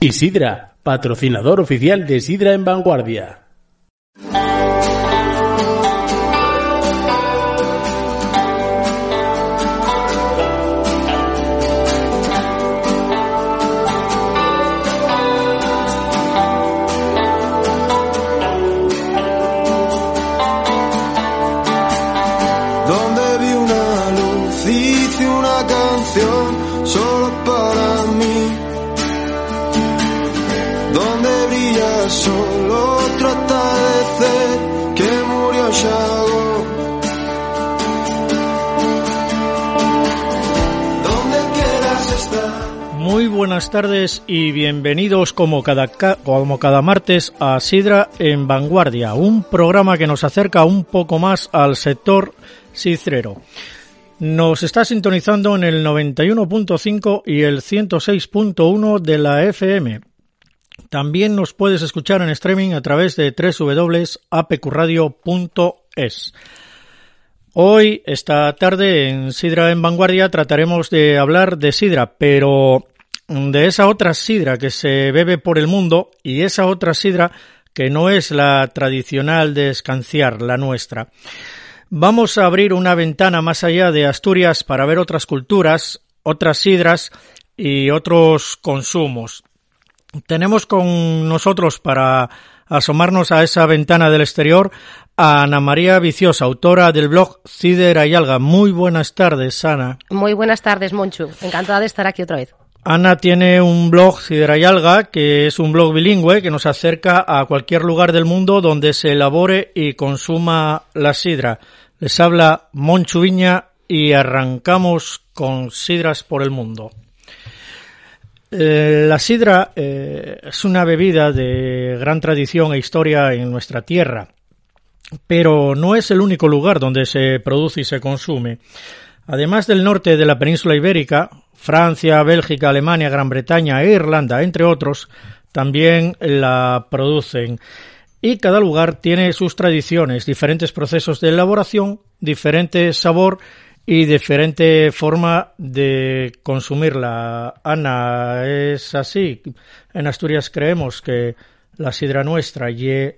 Y Sidra, patrocinador oficial de Sidra en Vanguardia. Buenas tardes y bienvenidos como cada, como cada martes a Sidra en Vanguardia, un programa que nos acerca un poco más al sector sidrero. Nos está sintonizando en el 91.5 y el 106.1 de la FM. También nos puedes escuchar en streaming a través de www.apqradio.es. Hoy, esta tarde, en Sidra en Vanguardia, trataremos de hablar de Sidra, pero de esa otra sidra que se bebe por el mundo y esa otra sidra que no es la tradicional de escanciar, la nuestra. Vamos a abrir una ventana más allá de Asturias para ver otras culturas, otras sidras y otros consumos. Tenemos con nosotros para asomarnos a esa ventana del exterior a Ana María Viciosa, autora del blog Cider y Alga. Muy buenas tardes, Ana. Muy buenas tardes, Monchu. Encantada de estar aquí otra vez. Ana tiene un blog Sidra y Alga, que es un blog bilingüe que nos acerca a cualquier lugar del mundo donde se elabore y consuma la sidra. Les habla Monchu Viña y arrancamos con sidras por el mundo. Eh, la sidra eh, es una bebida de gran tradición e historia en nuestra tierra, pero no es el único lugar donde se produce y se consume. Además del norte de la península ibérica, Francia, Bélgica, Alemania, Gran Bretaña e Irlanda, entre otros, también la producen. Y cada lugar tiene sus tradiciones, diferentes procesos de elaboración, diferente sabor y diferente forma de consumirla. Ana, es así. En Asturias creemos que la sidra nuestra y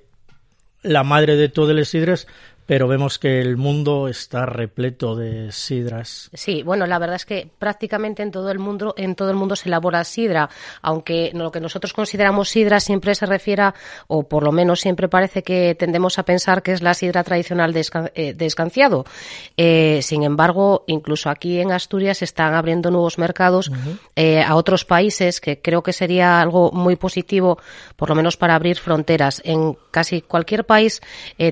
la madre de todos los sidres pero vemos que el mundo está repleto de sidras. Sí, bueno, la verdad es que prácticamente en todo el mundo, en todo el mundo se elabora sidra, aunque lo que nosotros consideramos sidra siempre se refiere, o por lo menos siempre parece que tendemos a pensar que es la sidra tradicional de, eh, escanciado. Eh, sin embargo, incluso aquí en Asturias se están abriendo nuevos mercados eh, a otros países, que creo que sería algo muy positivo, por lo menos para abrir fronteras. En casi cualquier país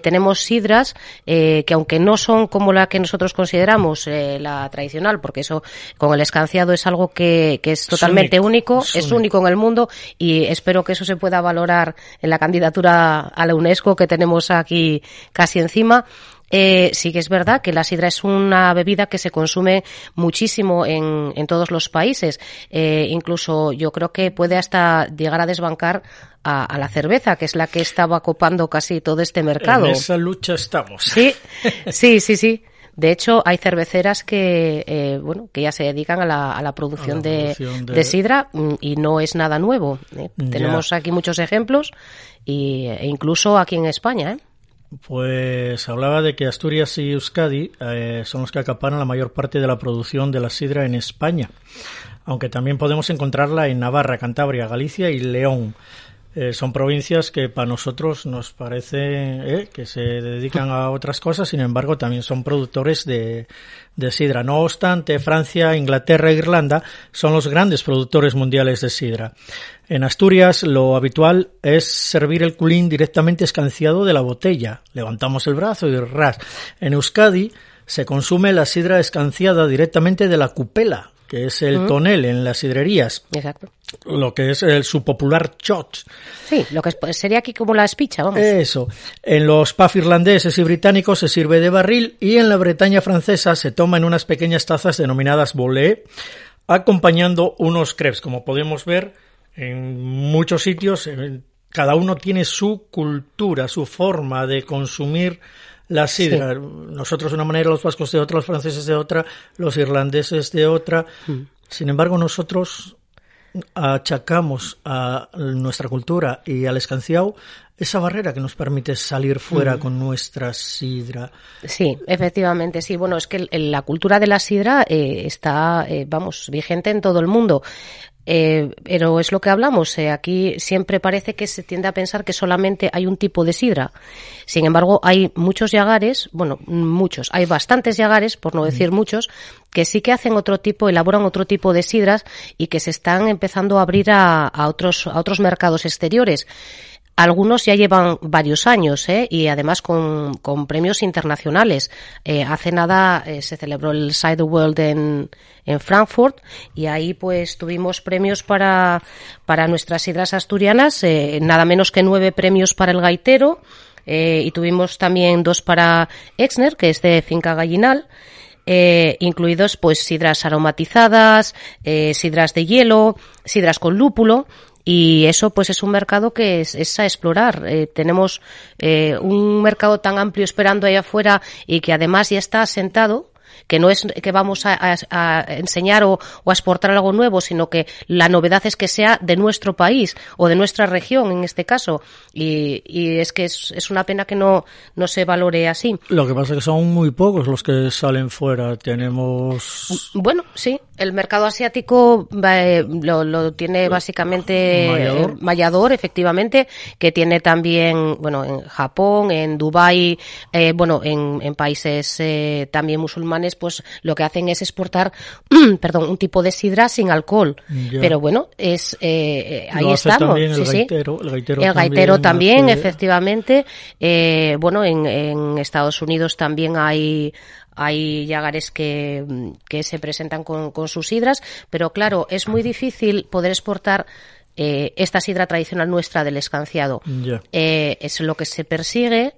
tenemos sidras eh, que aunque no son como la que nosotros consideramos eh, la tradicional, porque eso con el escanciado es algo que, es totalmente único, es, único. en el mundo y espero que eso se pueda valorar en la candidatura a la UNESCO que tenemos aquí casi encima. Eh, sí que es verdad que la sidra es una bebida que se consume muchísimo en, en todos los países. Eh, incluso yo creo que puede hasta llegar a desbancar a, la cerveza, que es la que estaba copando casi todo este mercado. En esa lucha estamos. Sí, sí, sí, sí. De hecho, hay cerveceras que, eh, bueno, que ya se dedican a la, a la, producción, de, de... sidra mm, y no es nada nuevo. ¿eh? Tenemos aquí muchos ejemplos y, e incluso aquí en España. ¿eh? Pues hablaba de que Asturias y Euskadi eh, son los que acaparan la mayor parte de la producción de la sidra en España, aunque también podemos encontrarla en Navarra, Cantabria, Galicia y León. Eh, son provincias que para nosotros nos parece eh, que se dedican a otras cosas, sin embargo también son productores de, de, sidra. No obstante, Francia, Inglaterra e Irlanda son los grandes productores mundiales de sidra. En Asturias lo habitual es servir el culín directamente escanciado de la botella. Levantamos el brazo y ras. En Euskadi se consume la sidra escanciada directamente de la cupela, que es el tonel en las sidrerías. Exacto. Lo que es el, su popular chot. Sí, lo que sería aquí como la espicha, vamos. Eso. En los pubs irlandeses y británicos se sirve de barril y en la Bretaña francesa se toma en unas pequeñas tazas denominadas bolé, acompañando unos crepes. Como podemos ver, en muchos sitios cada uno tiene su cultura, su forma de consumir la sidra. Nosotros de una manera, los vascos de otra, los franceses de otra, los irlandeses de otra. Mm. Sin embargo, nosotros achacamos a nuestra cultura y al escanciado esa barrera que nos permite salir fuera mm. con nuestra sidra. Sí, efectivamente, sí. Bueno, es que la cultura de la sidra eh, está, eh, vamos, vigente en todo el mundo. Eh, pero es lo que hablamos. Eh, aquí siempre parece que se tiende a pensar que solamente hay un tipo de sidra. Sin embargo, hay muchos yagares, bueno, muchos, hay bastantes yagares, por no decir muchos, que sí que hacen otro tipo, elaboran otro tipo de sidras y que se están empezando a abrir a, a otros, a otros mercados exteriores. Algunos ya llevan varios años ¿eh? y además con, con premios internacionales. Eh, hace nada eh, se celebró el Side World en, en Frankfurt y ahí pues tuvimos premios para, para nuestras sidras asturianas, eh, nada menos que nueve premios para el gaitero eh, y tuvimos también dos para Exner, que es de Finca Gallinal. Eh, incluidos pues sidras aromatizadas, eh, sidras de hielo, sidras con lúpulo y eso pues es un mercado que es, a explorar. Eh, tenemos eh, un mercado tan amplio esperando ahí afuera y que además ya está asentado que no es que vamos a, enseñar o, a exportar algo nuevo, sino que la novedad es que sea de nuestro país o de nuestra región en este caso. Y, es que es, una pena que no, no se valore así. Lo que pasa es que son muy pocos los que salen fuera. Tenemos. Bueno, sí. El mercado asiático eh, lo, tiene básicamente Mayador. efectivamente, que tiene también, bueno, en Japón, en Dubai, eh, bueno, en, en países eh, también musulmanes pues lo que hacen es exportar, perdón, un tipo de sidra sin alcohol. Pero bueno, es eh, eh ahí estamos. el, gaitero, el gaitero, también, efectivamente. Eh, bueno, en, en Estados Unidos también hay hay yagares que, que se presentan con, con sus sidras, pero claro, es muy difícil poder exportar eh, esta sidra tradicional nuestra del escanciado. Eh, es lo que se persigue.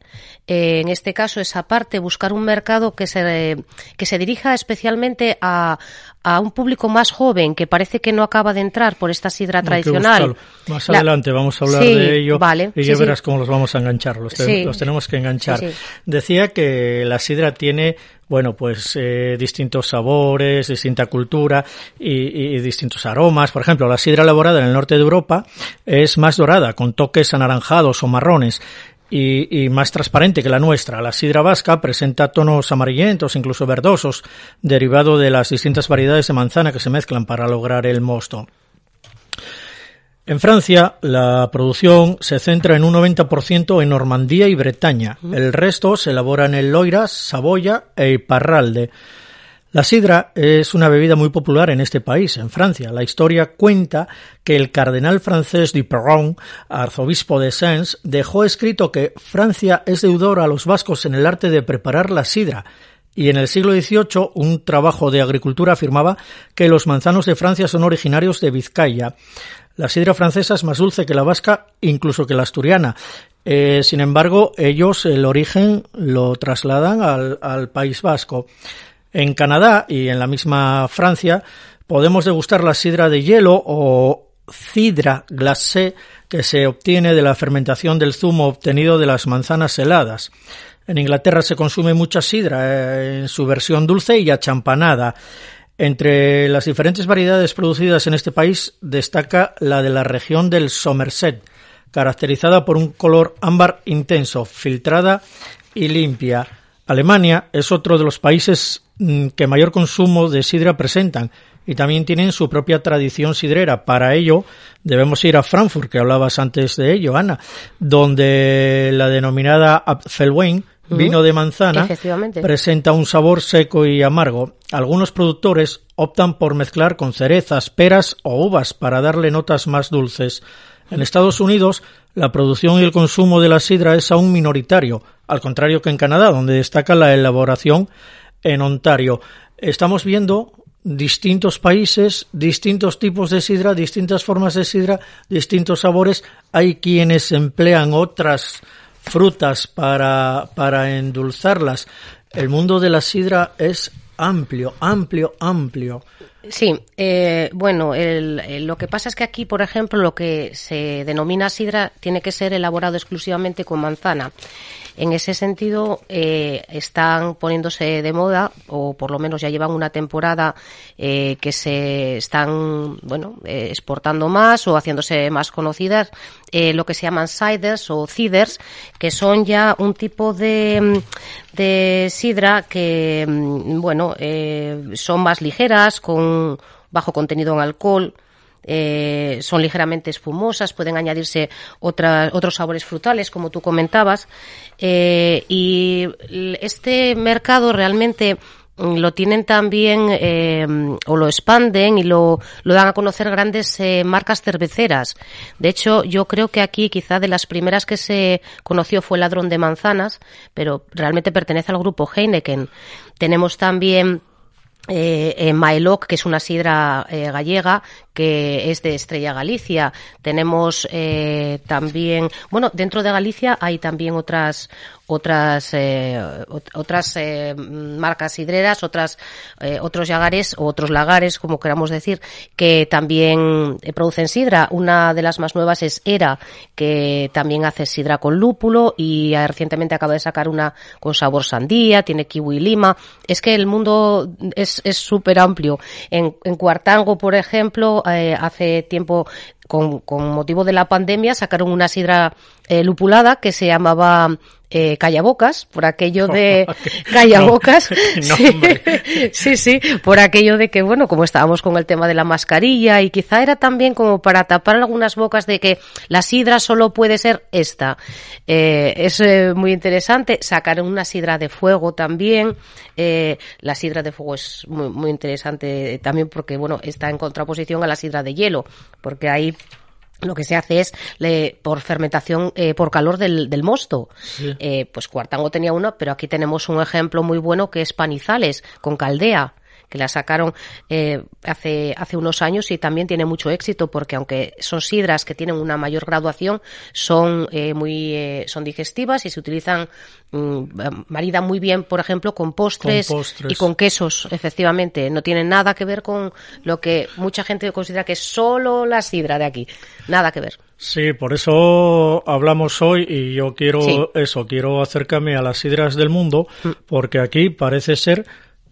Eh, en este caso es aparte buscar un mercado que se, que se dirija especialmente a, a un público más joven que parece que no acaba de entrar por esta sidra tradicional. Más adelante vamos a hablar de ello y ya verás cómo los vamos a enganchar. Los, los tenemos que enganchar. Decía que la sidra tiene bueno, pues eh, distintos sabores, distinta cultura y, y, distintos aromas. Por ejemplo, la sidra elaborada en el norte de Europa es más dorada, con toques anaranjados o marrones. Y, y, más transparente que la nuestra. La sidra vasca presenta tonos amarillentos, incluso verdosos, derivado de las distintas variedades de manzana que se mezclan para lograr el mosto. En Francia, la producción se centra en un 90% en Normandía y Bretaña. El resto se elabora en el Loira, Saboya e Iparralde. La sidra es una bebida muy popular en este país, en Francia. La historia cuenta que el cardenal francés de Perron, arzobispo de Sens, dejó escrito que Francia es deudora a los vascos en el arte de preparar la sidra y en el siglo XVIII un trabajo de agricultura afirmaba que los manzanos de Francia son originarios de Vizcaya. La sidra francesa es más dulce que la vasca, incluso que la asturiana. Eh, sin embargo, ellos el origen lo trasladan al, al País Vasco. En Canadá y en la misma Francia podemos degustar la sidra de hielo o cidra glacé que se obtiene de la fermentación del zumo obtenido de las manzanas heladas. En Inglaterra se consume mucha sidra eh, en su versión dulce y achampanada. Entre las diferentes variedades producidas en este país destaca la de la región del Somerset, caracterizada por un color ámbar intenso, filtrada y limpia. Alemania es otro de los países que mayor consumo de sidra presentan y también tienen su propia tradición sidrera. Para ello debemos ir a Frankfurt, que hablabas antes de ello, Ana, donde la denominada Apfelwein vino de manzana, presenta un sabor seco y amargo. Algunos productores optan por mezclar con cerezas, peras o uvas para darle notas más dulces. En Estados Unidos, la producción y el consumo de la sidra es aún minoritario, al contrario que en Canadá, donde destaca la elaboración en Ontario. Estamos viendo distintos países, distintos tipos de sidra, distintas formas de sidra, distintos sabores. Hay quienes emplean otras frutas para, para endulzarlas. El mundo de la sidra es amplio, amplio, amplio. Sí, eh, bueno, lo que pasa es que aquí, por ejemplo, lo que se denomina sidra tiene que ser elaborado exclusivamente con manzana. En ese sentido, eh, están poniéndose de moda, o por lo menos ya llevan una temporada eh, que se están, bueno, eh, exportando más o haciéndose más conocidas, lo que se llaman ciders o ciders, que son ya un tipo de, de sidra que, mm, bueno, son más ligeras, con bajo contenido en alcohol, eh, son ligeramente espumosas, pueden añadirse otros sabores frutales, como tú comentabas. Eh, y este mercado realmente mm, lo tienen también eh, o lo expanden y lo, lo dan a conocer grandes marcas cerveceras. De hecho, yo creo que aquí quizá de las primeras que se conoció fue ladrón de manzanas, pero realmente pertenece al grupo Heineken. Tenemos también eh, eh que es una sidra eh, gallega, que es de Estrella Galicia. Tenemos eh, también, bueno, dentro de Galicia hay también otras otras eh, otras marcas hidreras, otras otros yagares o otros lagares, como queramos decir, que también producen sidra. Una de las más nuevas es Era, que también hace sidra con lúpulo y recientemente acaba de sacar una con sabor sandía, tiene kiwi y lima. Es que el mundo es súper amplio. En, en Cuartango, por ejemplo, hace tiempo con, con, motivo de la pandemia sacaron una sidra lupulada que se llamaba eh, Callabocas, por aquello de Callabocas. sí, sí, por aquello de que, bueno, como estábamos con el tema de la mascarilla y quizá era también como para tapar algunas bocas de que la sidra solo puede ser esta. Eh, es eh, muy interesante. Sacaron una sidra de fuego también. Eh, la sidra de fuego es muy, muy interesante también porque, bueno, está en contraposición a la sidra de hielo, porque ahí lo que se hace es por fermentación eh, por calor del, del mosto. Eh, pues Cuartango tenía uno, pero aquí tenemos un ejemplo muy bueno que es Panizales con caldea que la sacaron eh, hace, hace unos años y también tiene mucho éxito porque aunque son sidras que tienen una mayor graduación, son eh, muy eh, son digestivas y se utilizan mm, maridan muy bien, por ejemplo, con postres, y con quesos, efectivamente. No tienen nada que ver con lo que mucha gente considera que es solo la sidra de aquí. Nada que ver. Sí, por eso hablamos hoy y yo quiero eso, quiero acercarme a las sidras del mundo, mm. porque aquí parece ser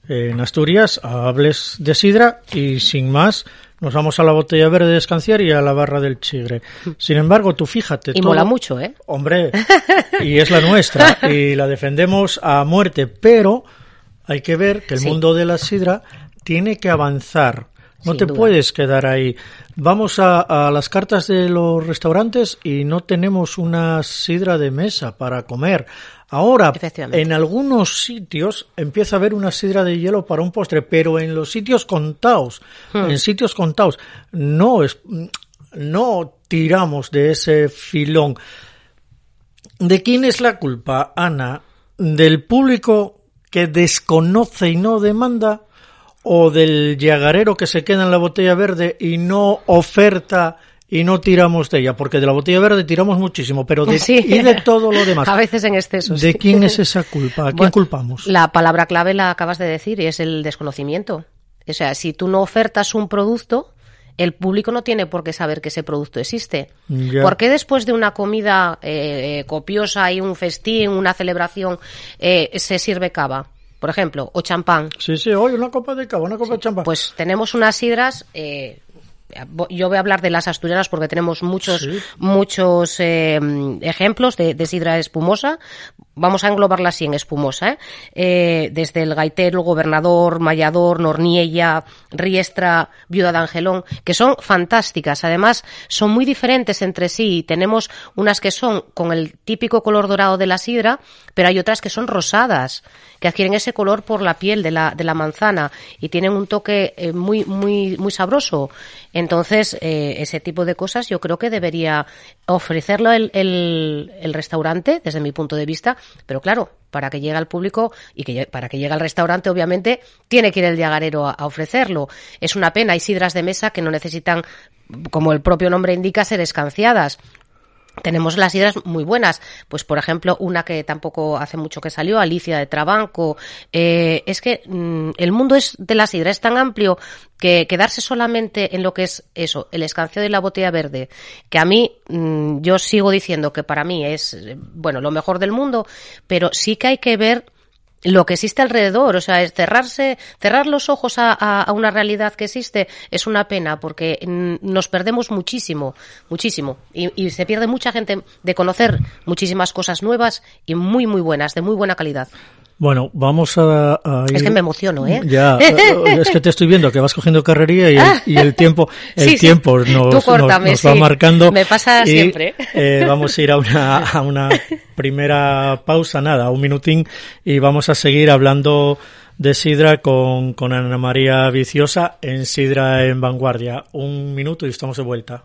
en Asturias hables de sidra y sin más nos vamos a la botella verde de Escanciar y a la barra del Chigre. Sin embargo, tú fíjate. Y mola mucho, ¿eh? Hombre, y es la nuestra y la defendemos a muerte, pero hay que ver que el mundo de la sidra tiene que avanzar. No te puedes quedar ahí. Vamos a, a, las cartas de los restaurantes y no tenemos una sidra de mesa para comer. Ahora, en algunos sitios empieza a haber una sidra de hielo para un postre, pero en los sitios contados, hmm. en sitios contados, no es, no tiramos de ese filón. ¿De quién es la culpa, Ana? ¿Del público que desconoce y no demanda? ¿O del llagarero que se queda en la botella verde y no oferta y no tiramos de ella, porque de la botella verde tiramos muchísimo, pero de, y de todo lo demás. A veces en exceso. ¿De quién es esa culpa? ¿A quién culpamos? La palabra clave la acabas de decir y es el desconocimiento. O sea, si tú no ofertas un producto, el público no tiene por qué saber que ese producto existe. ¿Por qué después de una comida eh, copiosa y un festín, una celebración, eh, se sirve cava? Por ejemplo, o champán. Sí, sí, hoy una copa de cava, una copa de champán. Pues tenemos unas sidras eh, yo voy a hablar de las asturianas porque tenemos muchos muchos eh, ejemplos de, de, sidra espumosa vamos a englobarla así en espumosa, ¿eh? ¿eh? desde el gaitero, gobernador, Mallador, Norniella, Riestra, Viuda de Angelón, que son fantásticas. Además, son muy diferentes entre sí. Tenemos unas que son con el típico color dorado de la sidra, pero hay otras que son rosadas, que adquieren ese color por la piel de la, de la manzana y tienen un toque eh, muy, muy, muy sabroso. Entonces, eh, ese tipo de cosas yo creo que debería ofrecerlo el, el, el restaurante, desde mi punto de vista, pero claro, para que llegue al público y que para que llegue al restaurante, obviamente, tiene que ir el diagarero a, ofrecerlo. Es una pena, hay sidras de mesa que no necesitan, como el propio nombre indica, ser escanciadas. Tenemos las sidras muy buenas. Pues, por ejemplo, una que tampoco hace mucho que salió, Alicia de Trabanco. Eh, es que mm, el mundo es de la sidra es tan amplio que quedarse solamente en lo que es eso, el escancio de la botella verde, que a mí, mm, yo sigo diciendo que para mí es, eh, bueno, lo mejor del mundo, pero sí que hay que ver lo que existe alrededor, o sea, es cerrarse, cerrar los ojos a, una realidad que existe es una pena porque nos perdemos muchísimo, muchísimo y, y, se pierde mucha gente de conocer muchísimas cosas nuevas y muy muy buenas, de muy buena calidad. Bueno, vamos a, ir... Es que me emociono, ¿eh? Ya, es que te estoy viendo que vas cogiendo carrería y el, y el tiempo, el tiempo Nos, va marcando. Me pasa siempre. Eh, vamos a ir a una, a una primera pausa, nada, un minutín, y vamos a seguir hablando de Sidra con, con Ana María Viciosa en Sidra en Vanguardia. Un minuto y estamos de vuelta.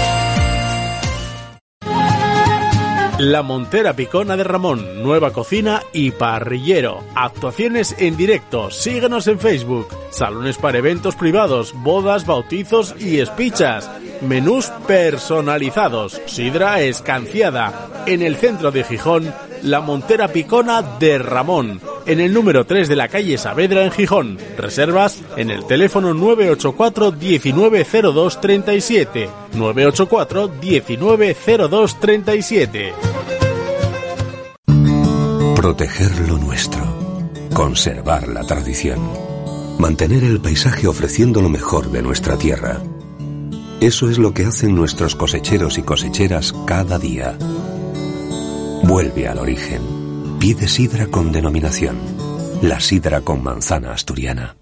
La Montera Picona de Ramón, nueva cocina y parrillero. Actuaciones en directo. Síguenos en Facebook. Salones para eventos privados, bodas, bautizos y espichas. Menús personalizados. Sidra escanciada. En el centro de Gijón, La Montera Picona de Ramón. En el número 3 de la calle Saavedra en Gijón. Reservas en el teléfono 984 190237. 984 190237. Proteger lo nuestro. Conservar la tradición. Mantener el paisaje ofreciendo lo mejor de nuestra tierra. Eso es lo que hacen nuestros cosecheros y cosecheras cada día. Vuelve al origen. Pide sidra con denominación. La sidra con manzana asturiana.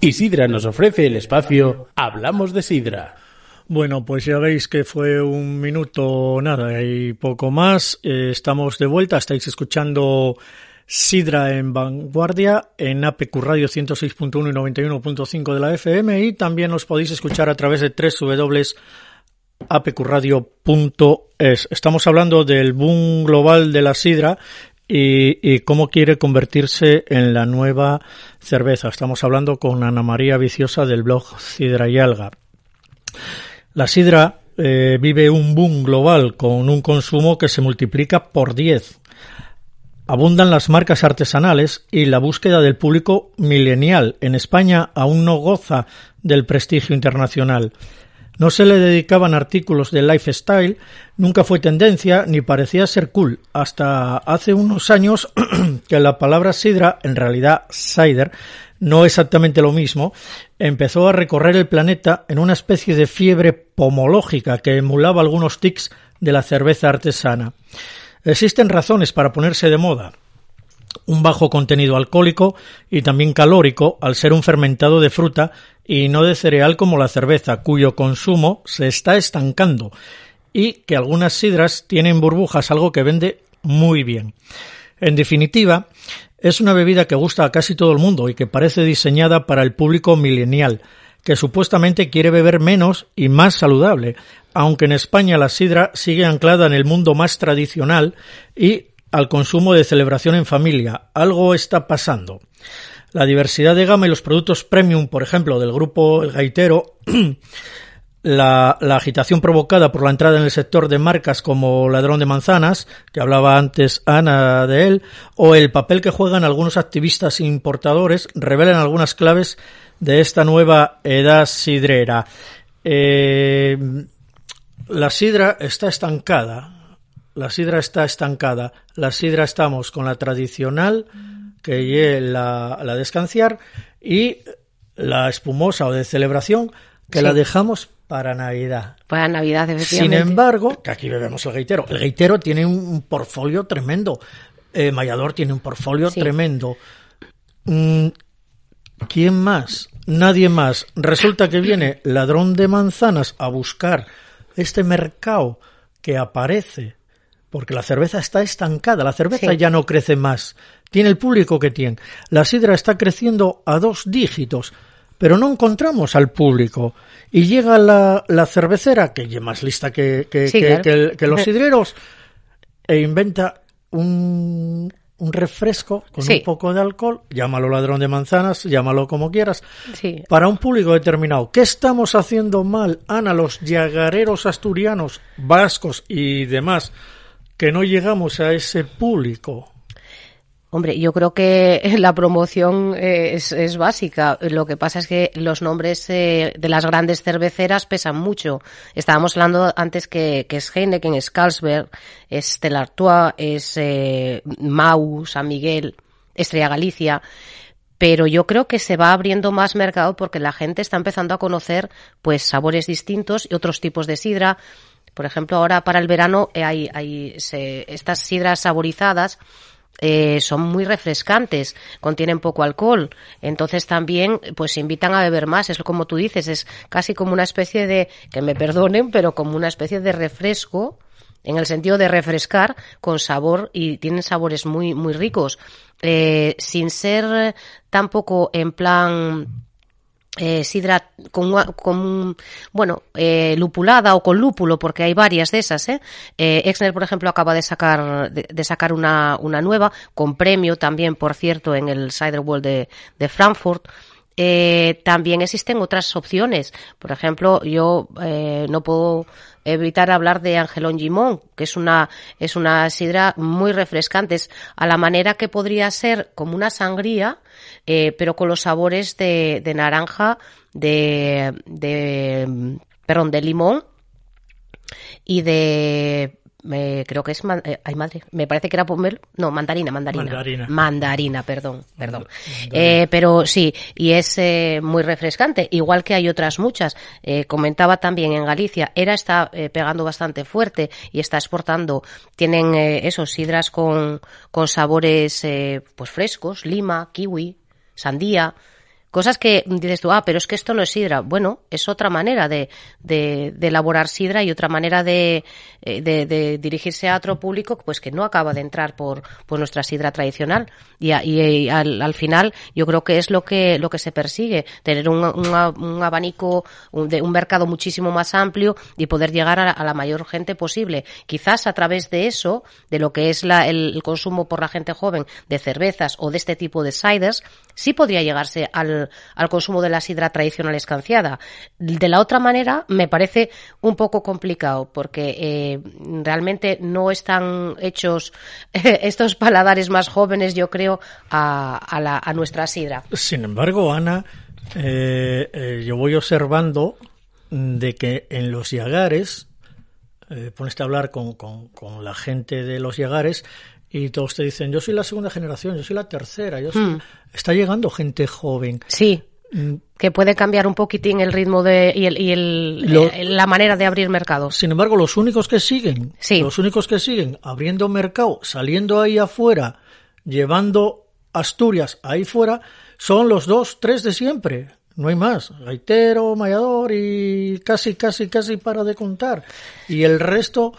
Y Sidra nos ofrece el espacio Hablamos de Sidra. Bueno, pues ya veis que fue un minuto nada y poco más. Eh, estamos de vuelta, estáis escuchando Sidra en Vanguardia en APQ Radio 106.1 y 91.5 de la FM y también os podéis escuchar a través de www.apqradio.es. Estamos hablando del boom global de la sidra y, y, cómo quiere convertirse en la nueva cerveza. Estamos hablando con Ana María Viciosa del blog Sidra y Alga. La sidra eh, vive un boom global con un consumo que se multiplica por 10. Abundan las marcas artesanales y la búsqueda del público milenial en España aún no goza del prestigio internacional. No se le dedicaban artículos de lifestyle, nunca fue tendencia ni parecía ser cool, hasta hace unos años que la palabra sidra, en realidad cider, no exactamente lo mismo, empezó a recorrer el planeta en una especie de fiebre pomológica que emulaba algunos tics de la cerveza artesana. Existen razones para ponerse de moda. Un bajo contenido alcohólico y también calórico al ser un fermentado de fruta y no de cereal como la cerveza, cuyo consumo se está estancando y que algunas sidras tienen burbujas, algo que vende muy bien. En definitiva, es una bebida que gusta a casi todo el mundo y que parece diseñada para el público milenial, que supuestamente quiere beber menos y más saludable, aunque en España la sidra sigue anclada en el mundo más tradicional y al consumo de celebración en familia. Algo está pasando. La diversidad de gama y los productos premium, por ejemplo, del grupo El Gaitero, la, agitación provocada por la entrada en el sector de marcas como Ladrón de Manzanas, que hablaba antes Ana de él, o el papel que juegan algunos activistas importadores, revelan algunas claves de esta nueva edad sidrera. Eh, la sidra está estancada. La sidra está estancada. La sidra estamos con la tradicional, que es la, la de escanciar, y la espumosa o de celebración, que la dejamos para Navidad. Para Navidad, efectivamente. Sin embargo, que aquí bebemos el gaitero. El gaitero tiene un portfolio tremendo. Eh, Mayador tiene un portfolio tremendo. Mm, ¿Quién más? Nadie más. Resulta que viene ladrón de manzanas a buscar este mercado que aparece porque la cerveza está estancada, la cerveza ya no crece más, tiene el público que tiene. La sidra está creciendo a dos dígitos, pero no encontramos al público. Y llega la, la cervecera, que es más lista que, que, los sidreros, e inventa un, un refresco con un poco de alcohol, llámalo ladrón de manzanas, llámalo como quieras, para un público determinado. ¿Qué estamos haciendo mal, Ana, los llagareros asturianos, vascos y demás, que no llegamos a ese público? Hombre, yo creo que la promoción eh, es, básica. Lo que pasa es que los nombres eh, de las grandes cerveceras pesan mucho. Estábamos hablando antes que, es Heineken, es Carlsberg, es Stella Artois, es eh, Mau, San Miguel, Estrella Galicia pero yo creo que se va abriendo más mercado porque la gente está empezando a conocer pues sabores distintos y otros tipos de sidra. Por ejemplo, ahora para el verano hay, hay estas sidras saborizadas eh, son muy refrescantes, contienen poco alcohol, entonces también pues invitan a beber más, es como tú dices, es casi como una especie de, que me perdonen, pero como una especie de refresco, en el sentido de refrescar con sabor y tienen sabores muy, muy ricos, eh, sin ser tampoco en plan eh, sidra con, con bueno eh, lupulada o con lúpulo porque hay varias de esas ¿eh? eh Exner por ejemplo acaba de sacar de, sacar una, una nueva con premio también por cierto en el Cider World de, de Frankfurt eh, también existen otras opciones. Por ejemplo, yo eh, no puedo evitar hablar de Angelón Gimón, que es una, es una sidra muy refrescante, es a la manera que podría ser como una sangría, eh, pero con los sabores de, de naranja, de, de, perdón, de limón y de me, creo que es eh, ay madre me parece que era pomelo no mandarina mandarina. Mandarina, perdón perdón. Eh, pero sí y es eh, muy refrescante igual que hay otras muchas. Eh, comentaba también en Galicia era está eh, pegando bastante fuerte y está exportando tienen esos sidras con con sabores pues frescos lima kiwi sandía Cosas que dices tú, ah, pero es que esto no es sidra. Bueno, es otra manera de, de, elaborar sidra y otra manera de, eh, de, de, dirigirse a otro público pues que no acaba de entrar por, por nuestra sidra tradicional. Y, y, al, al, final yo creo que es lo que, lo que se persigue, tener un, un, abanico, un, de un mercado muchísimo más amplio y poder llegar a, la mayor gente posible. Quizás a través de eso, de lo que es la, el, el consumo por la gente joven de cervezas o de este tipo de ciders, sí podría llegarse al al, consumo de la sidra tradicional escanciada. De la otra manera, me parece un poco complicado porque eh, realmente no están hechos estos paladares más jóvenes, yo creo, a, nuestra sidra. Sin embargo, Ana, eh, eh, yo voy observando de que en los yagares, pones a hablar con, con, la gente de los yagares y todos te dicen, yo soy la segunda generación, yo soy la tercera, yo hmm. está llegando gente joven. Sí. Mm. Que puede cambiar un poquitín el ritmo de, y, el, y el, la manera de abrir mercado. Sin embargo, los únicos que siguen, sí. los únicos que siguen abriendo mercado, saliendo ahí afuera, llevando Asturias ahí fuera, son los dos, tres de siempre. No hay más. Gaitero, Mayador y casi, casi, casi para de contar. Y el resto,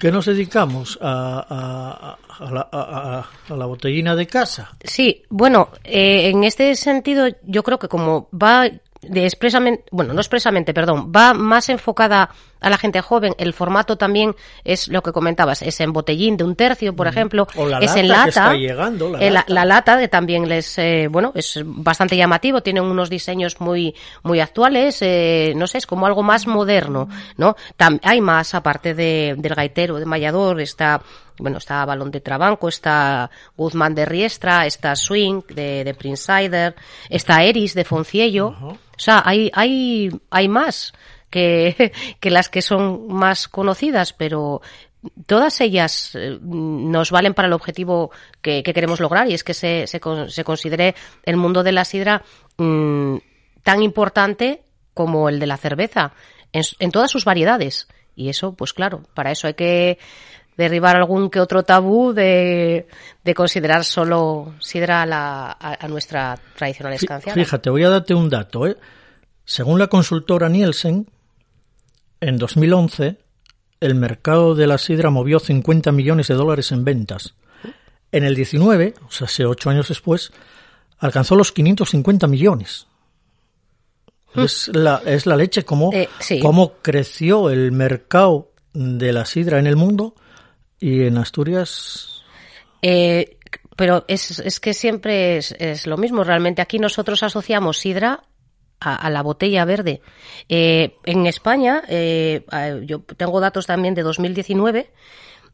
que nos dedicamos a, a, la, botellina de casa. Sí, bueno, eh, en este sentido yo creo que como va de expresamente, bueno, no expresamente, perdón, va más enfocada a la gente joven. El formato también es lo que comentabas, es en botellín de un tercio, por ejemplo, es en lata. la, lata. que también les, eh, bueno, es bastante llamativo, tienen unos diseños muy, muy actuales, eh, no sé, es como algo más moderno, ¿no? hay más aparte de, del gaitero, de Mayador, está bueno, está Balón de Trabanco, está Guzmán de Riestra, está Swing de, de Prince Sider, está Eris de Fonciello. O sea, hay, hay, hay más que, que las que son más conocidas, pero todas ellas eh, nos valen para el objetivo que, queremos lograr y es que se, se, se, considere el mundo de la sidra mm, tan importante como el de la cerveza en, en todas sus variedades. Y eso, pues claro, para eso hay que derribar algún que otro tabú de, de considerar solo sidra a, la, a, nuestra tradicional escanciada. Fíjate, voy a darte un dato. ¿eh? Según la consultora Nielsen, en 2011 el mercado de la sidra movió 50 millones de dólares en ventas. En el 19, o sea, hace ocho años después, alcanzó los 550 millones. Mm. Es la, es la leche, cómo, Eh, sí. cómo creció el mercado de la sidra en el mundo y en Asturias. Eh, pero es, es que siempre es, es lo mismo. Realmente aquí nosotros asociamos sidra a, la botella verde. Eh, en España, eh, yo tengo datos también de 2019.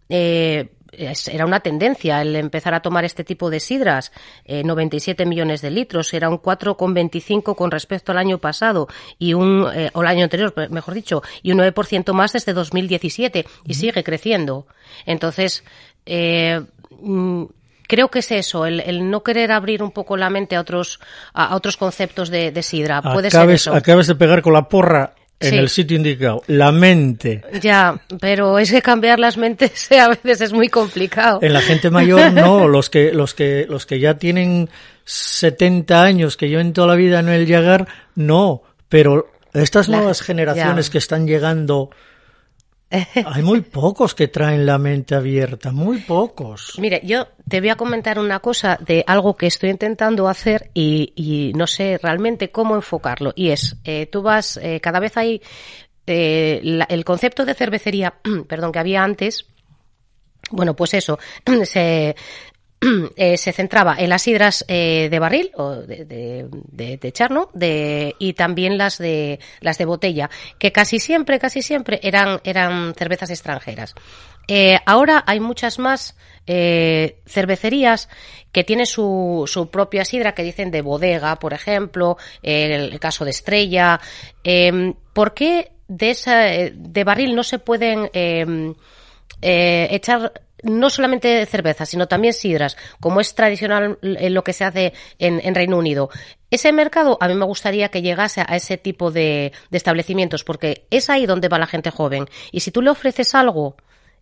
eh, era una tendencia el empezar a tomar este tipo de sidras, eh, 97 millones de litros, era un 4,25 con respecto al año pasado y un, eh, o el año anterior, mejor dicho, y un 9% más desde 2017 y sigue creciendo. Entonces, eh, mm, creo que es eso, el, el no querer abrir un poco la mente a otros, a, a otros conceptos de, de sidra. Puede Acabes, ser eso. acabes de pegar con la porra en Sí. el sitio indicado. La mente. Ya, pero es que cambiar las mentes a veces es muy complicado. En la gente mayor no, los que, los que, los que ya tienen 70 años, que lleven toda la vida en el Yagar, no. Pero estas La- nuevas generaciones ya. que están llegando, hay muy pocos que traen la mente abierta, muy pocos. Mire, yo te voy a comentar una cosa de algo que estoy intentando hacer y, y no sé realmente cómo enfocarlo. Y es, eh, tú vas, eh, cada vez hay eh, la- el concepto de cervecería, perdón, que había antes. Bueno, pues eso, se, eh, se centraba en las sidras eh, de barril o de, de, de, charno y también las de las de botella que casi siempre casi siempre eran eran cervezas extranjeras. Eh, ahora hay muchas más eh, cervecerías que tienen su, su propia sidra que dicen de bodega por ejemplo el, el caso de Estrella. Eh, ¿por qué de esa eh, de barril no se pueden eh, eh, echar no solamente cerveza, sino también sidras, como es tradicional en lo que se hace en, en Reino Unido. Ese mercado a mí me gustaría que llegase a ese tipo de, de establecimientos, porque es ahí donde va la gente joven. Y si tú le ofreces algo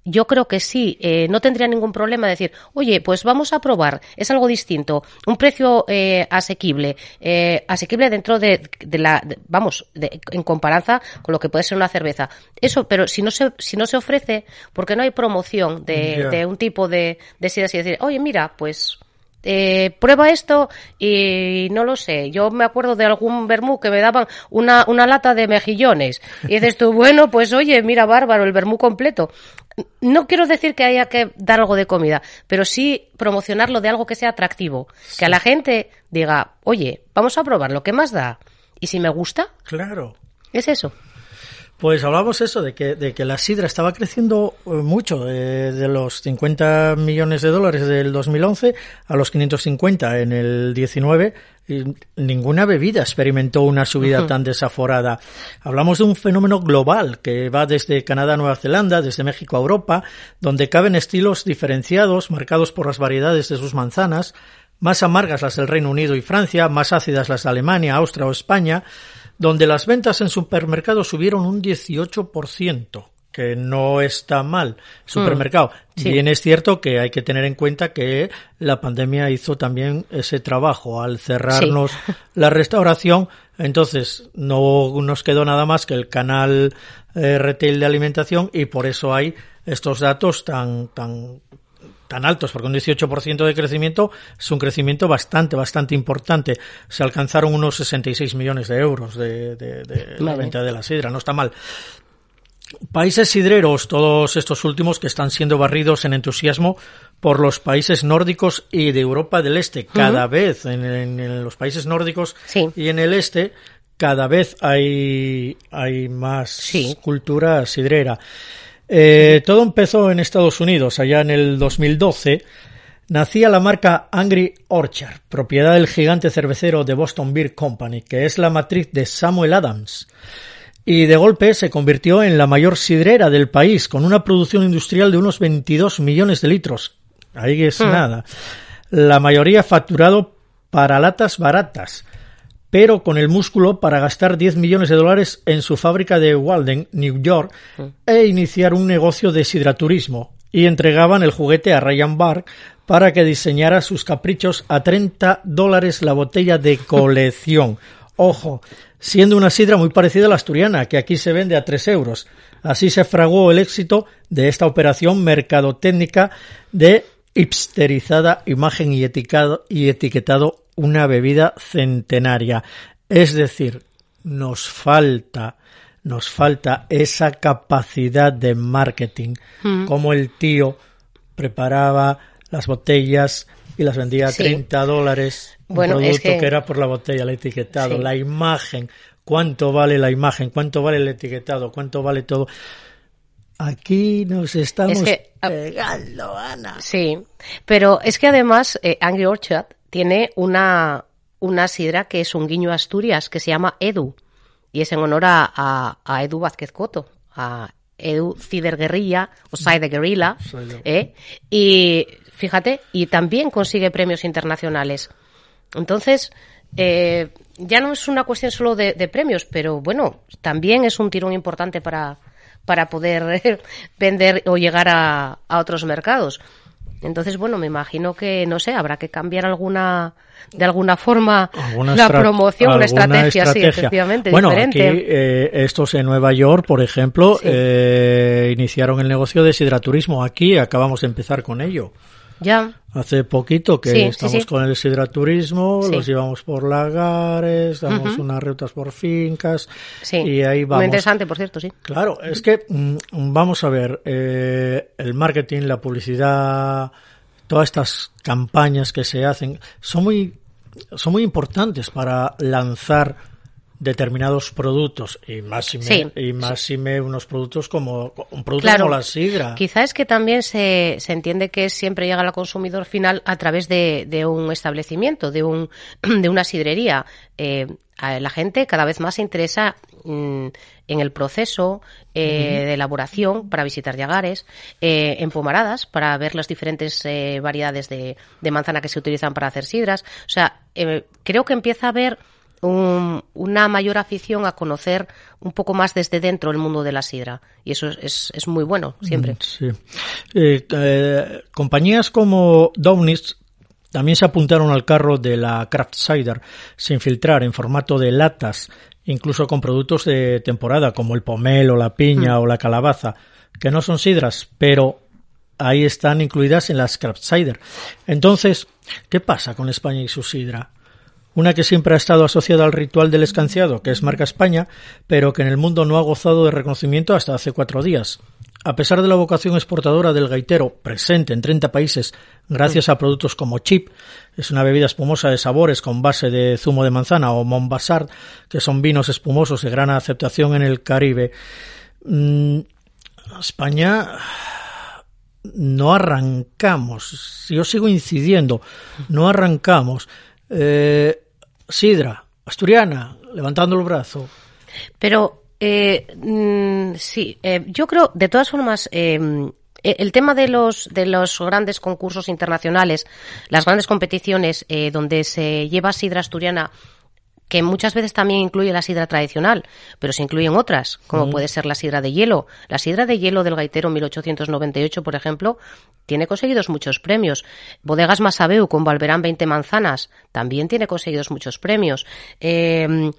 yo creo que sí, eh, no tendría ningún problema decir, oye, pues vamos a probar, es algo distinto, un precio eh, asequible, eh, asequible dentro de, de la, de- vamos, de- en comparanza con lo que puede ser una cerveza. Eso, pero si no se, si no se ofrece, porque no hay promoción de, de un tipo de, de y decir, oye, mira, pues eh, prueba esto y no lo sé. Yo me acuerdo de algún vermú que me daban una, una lata de mejillones. Y dices tú, bueno, pues oye, mira, bárbaro, el vermú completo. No quiero decir que haya que dar algo de comida, pero sí promocionarlo de algo que sea atractivo. Que a la gente diga, oye, vamos a probar lo que más da. Y si me gusta, Claro. es eso. Pues hablamos eso, de que, de que la sidra estaba creciendo eh, mucho, eh, de los 50 millones de dólares del 2011 a los 550 en el 19. y ninguna bebida experimentó una subida tan desaforada. Hablamos de un fenómeno global que va desde Canadá a Nueva Zelanda, desde México a Europa, donde caben estilos diferenciados, marcados por las variedades de sus manzanas, más amargas las del Reino Unido y Francia, más ácidas las de Alemania, Austria o España, donde las ventas en supermercados subieron un 18%, que no está mal. Supermercado. sí. Bien es cierto que hay que tener en cuenta que la pandemia hizo también ese trabajo al cerrarnos la restauración. Entonces, no nos quedó nada más que el canal eh, retail de alimentación y por eso hay estos datos tan, tan, tan altos, porque un 18% de crecimiento es un crecimiento bastante, bastante importante. Se alcanzaron unos 66 millones de euros de, de- de la venta de la sidra, no está mal. Países sidreros, todos estos últimos que están siendo barridos en entusiasmo por los países nórdicos y de Europa del Este. Cada vez en, en- en los países nórdicos Sí. y en el este, cada vez hay, hay más Sí. cultura sidrera. Eh, todo empezó en Estados Unidos, allá en el 2012. Nacía la marca Angry Orchard, propiedad del gigante cervecero de Boston Beer Company, que es la matriz de Samuel Adams. Y de golpe se convirtió en la mayor sidrera del país, con una producción industrial de unos 22 millones de litros. Ahí es nada. La mayoría facturado para latas baratas, pero con el músculo para gastar 10 millones de dólares en su fábrica de Walden, New York, e iniciar un negocio de sidraturismo. Y entregaban el juguete a Ryan Bark para que diseñara sus caprichos a 30 dólares la botella de colección. Ojo, siendo una sidra muy parecida a la asturiana, que aquí se vende a 3 euros. Así se fraguó el éxito de esta operación mercadotécnica de hipsterizada imagen y etiquetado, y etiquetado una bebida centenaria. Es decir, nos falta nos falta esa capacidad de marketing, Mm. como el tío preparaba las botellas y las vendía a Sí. 30 dólares. Un Bueno, es producto que- que... era por la botella, el etiquetado, Sí. la imagen, cuánto vale la imagen, cuánto vale el etiquetado, cuánto vale todo. Aquí nos estamos Es que, ah, pegando, Ana. Sí, pero es que además eh, Angry Orchard tiene una, una sidra que es un guiño a Asturias que se llama Edu y es en honor a, a- a Edu Vázquez Coto, a Edu Cider Guerrilla o Cider Guerrilla. ¿eh? y fíjate, y también consigue premios internacionales. Entonces, eh, ya no es una cuestión solo de, de premios, pero bueno, también es un tirón importante para, para poder vender o llegar a, a otros mercados. Entonces, bueno, me imagino que, no sé, habrá que cambiar alguna, de alguna forma Alguna la promoción, alguna estrategia, sí, efectivamente, Bueno, diferente. aquí eh, estos en Nueva York, por ejemplo, Sí. eh, iniciaron el negocio de sidraturismo. Aquí acabamos de empezar con ello. Ya, Hace poquito que Sí, estamos sí. con el sidraturismo, los llevamos por lagares, damos unas rutas por fincas sí. y ahí Muy vamos. interesante, por cierto, sí. Claro, es que mm, vamos a ver, eh, el marketing, la publicidad, todas estas campañas que se hacen son muy son muy importantes para lanzar determinados productos y más y me, Sí, y más me unos productos como un producto Claro, como la sidra. Quizá es que también se, se entiende que siempre llega al consumidor final a través de, de un establecimiento, de, un, de una sidrería. Eh, a la gente cada vez más se interesa mm, en el proceso eh, de elaboración para visitar llagares, eh, en pomaradas para ver las diferentes eh, variedades de, de manzana que se utilizan para hacer sidras. O sea, eh, creo que empieza a haber un- una mayor afición a conocer un poco más desde dentro el mundo de la sidra. Y eso es, es, es muy bueno, siempre. Sí. Eh, eh, compañías como Downis también se apuntaron al carro de la craft cider sin filtrar en formato de latas, incluso con productos de temporada como el pomelo, la piña o la calabaza, que no son sidras, pero ahí están incluidas en las craft cider. Entonces, ¿qué pasa con España y su sidra? Una que siempre ha estado asociada al ritual del escanciado, que es marca España, pero que en el mundo no ha gozado de reconocimiento hasta hace cuatro días. A pesar de la vocación exportadora del gaitero, presente en 30 países gracias a productos como Chip, es una bebida espumosa de sabores con base de zumo de manzana, o Montbassard, que son vinos espumosos de gran aceptación en el Caribe. Mm, España no arrancamos. Yo sigo incidiendo, no arrancamos. Eh, Sidra, asturiana, levantando el brazo. Pero eh, mm, sí, eh, yo creo, de todas formas, eh, eh, el tema de los de los grandes concursos internacionales, las grandes competiciones eh, donde se lleva sidra asturiana que muchas veces también incluye la sidra tradicional, pero se incluyen otras, como puede ser la sidra de hielo. La sidra de hielo del gaitero 1898, por ejemplo, tiene conseguidos muchos premios. Bodegas Masabeu con Valverán 20 manzanas también tiene conseguidos muchos premios. Eh,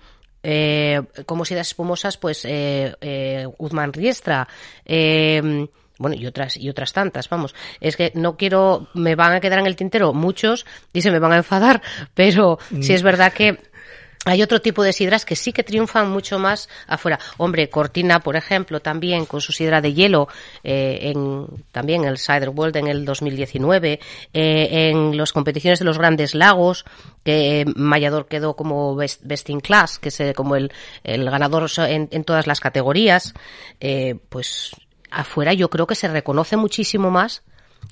eh, como sidras espumosas, pues eh, Guzmán Riestra. Eh, bueno, y otras, y otras tantas, vamos. Es que no quiero, me van a quedar en el tintero muchos y se me van a enfadar, pero sí es verdad que hay otro tipo de sidras que sí que triunfan mucho más afuera. Hombre, Cortina, por ejemplo, también con su sidra de hielo, eh, en, también el Cider World en el 2019, eh, en las competiciones de los grandes lagos, que eh, Mallador quedó como best, best in class, que es eh, como el, el ganador en, en todas las categorías, eh, pues afuera yo creo que se reconoce muchísimo más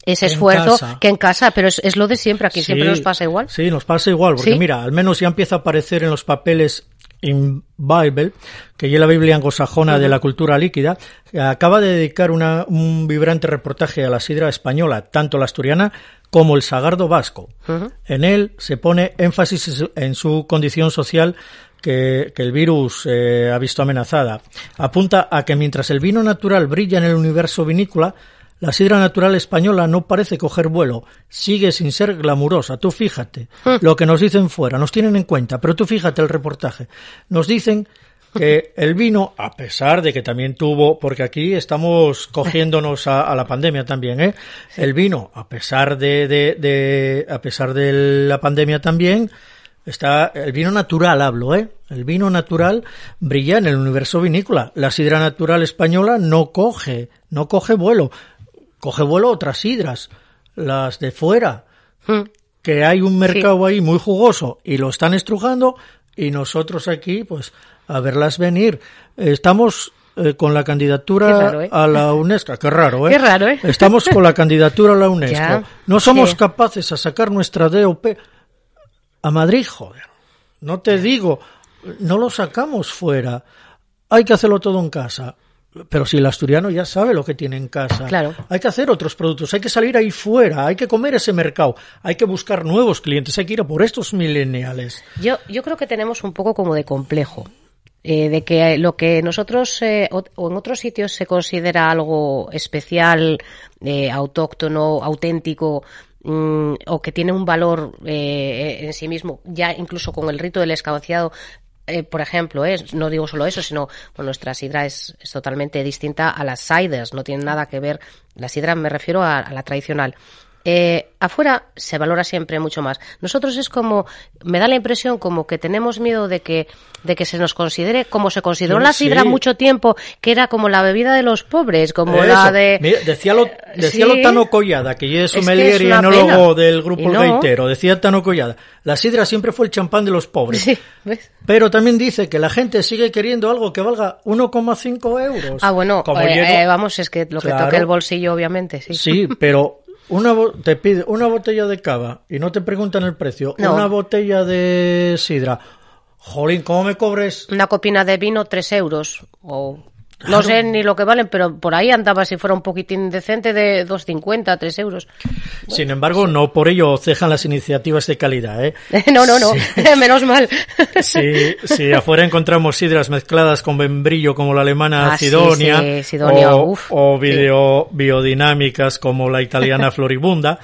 ese En esfuerzo casa. que en casa, pero es, es lo de siempre, aquí siempre nos pasa igual. Sí, nos pasa igual, porque Sí. mira, al menos ya empieza a aparecer en los papeles in Bible, que ya la Biblia anglosajona de la cultura líquida, acaba de dedicar una- un vibrante reportaje a la sidra española, tanto la asturiana como el sagardo vasco. En él se pone énfasis en su- en su condición social que, que el virus eh, ha visto amenazada. Apunta a que mientras el vino natural brilla en el universo vinícola, La sidra natural española no parece coger vuelo, sigue sin ser glamurosa. Tú fíjate Hmm. lo que nos dicen fuera, nos tienen en cuenta, pero tú fíjate el reportaje. Nos dicen que el vino, a pesar de que también tuvo, porque aquí estamos cogiéndonos a, a la pandemia también, ¿eh? El vino, a pesar de, de, de- a pesar de la pandemia también, está el vino natural, hablo, ¿eh? El vino natural brilla en el universo vinícola. La sidra natural española no coge, no coge vuelo, coge vuelo otras sidras, las de fuera Mm. que hay un mercado ahí muy jugoso y lo están estrujando y nosotros aquí pues a verlas venir. Estamos eh, con la candidatura raro, ¿eh? a la UNESCO, qué raro, ¿eh? Qué raro, ¿eh? Estamos con la candidatura a la UNESCO. Ya, no somos sí. capaces a sacar nuestra DOP a Madrid, joder. No te digo, no lo sacamos fuera. Hay que hacerlo todo en casa. Pero si el asturiano ya sabe lo que tiene en casa, Claro. hay que hacer otros productos, hay que salir ahí fuera, hay que comer ese mercado, hay que buscar nuevos clientes, hay que ir a por estos millennials. Yo, yo creo que tenemos un poco como de complejo. eh, de que lo que nosotros eh, o, o en otros sitios se considera algo especial, eh, autóctono, auténtico, mm, o que tiene un valor eh, en sí mismo, ya incluso con el rito del escanciado, eh, por ejemplo, eh, no digo solo eso, sino bueno, nuestra sidra es, es totalmente distinta a las ciders, no tiene nada que ver. La sidra me refiero a, a la tradicional. Eh, afuera se valora siempre mucho más. Nosotros es como, me da la impresión como que tenemos miedo de que, de que se nos considere como se consideró Sí, la sidra sí. mucho tiempo, que era como la bebida de los pobres, como Eso. la de... Mira, decía lo, decía sí. lo Tano Collada, que es Es que sommelier es y enólogo pena. del grupo no. Gaitero. Decía Tano Collada, la sidra siempre fue el champán de los pobres. Sí, ¿ves? Pero también dice que la gente sigue queriendo algo que valga 1,5 euros. Ah, bueno, Como eh, eh, vamos, es que lo que Claro. toque el bolsillo, obviamente, sí. Sí, pero una te pide una botella de cava y no te preguntan el precio. No. Una botella de sidra. Jolín, ¿cómo me cobres? Una copina de vino, tres euros. O no sé ni lo que valen, pero por ahí andaba si fuera un poquitín decente de 2,50, 3 euros. Sin embargo, no por ello cejan las iniciativas de calidad, ¿eh? no, no, no, menos mal. Si, si afuera encontramos sidras mezcladas con membrillo como la alemana Ah, Sidonia, sí, Sidonia, o, uf, o video- biodinámicas como la italiana Floribunda,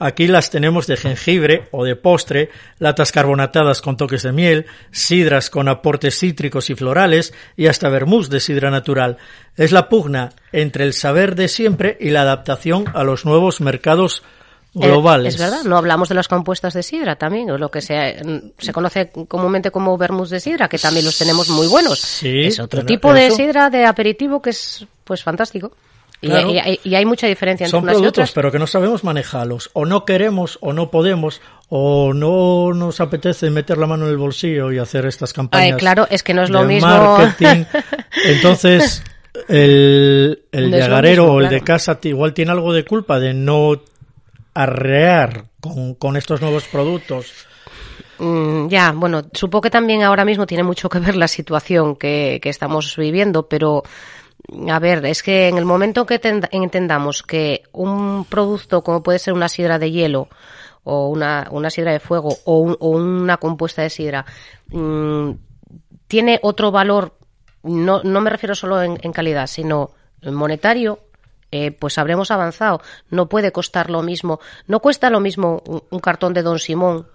aquí las tenemos de jengibre o de postre, latas carbonatadas con toques de miel, sidras con aportes cítricos y florales y hasta vermús de sidra natural. Es la pugna entre el saber de siempre y la adaptación a los nuevos mercados Eh, globales. Es verdad, no hablamos de las compuestas de sidra también, o lo que se, se conoce comúnmente como vermouth de sidra, que también los tenemos muy buenos. Sí, es otro tipo de sidra de aperitivo que es pues fantástico. Y, Claro. y- y- y hay mucha diferencia entre Son unas y productos, otras. pero que no sabemos manejarlos. O no queremos, o no podemos, o no nos apetece meter la mano en el bolsillo y hacer estas campañas. Ay, claro, es que no es lo mismo. marketing. Entonces, el, el No llagarero mismo, o el claro. de casa igual tiene algo de culpa de no arrear con, con estos nuevos productos. Mm, ya, bueno, supongo que también ahora mismo tiene mucho que ver la situación que, que estamos viviendo, pero a ver, es que en el momento que tenda- entendamos que un producto como puede ser una sidra de hielo o una, una sidra de fuego o, un- o una compuesta de sidra mm, tiene otro valor, no, no me refiero solo en, en calidad, sino monetario, eh, pues habremos avanzado. No puede costar lo mismo, no cuesta lo mismo un, un cartón de Don Simón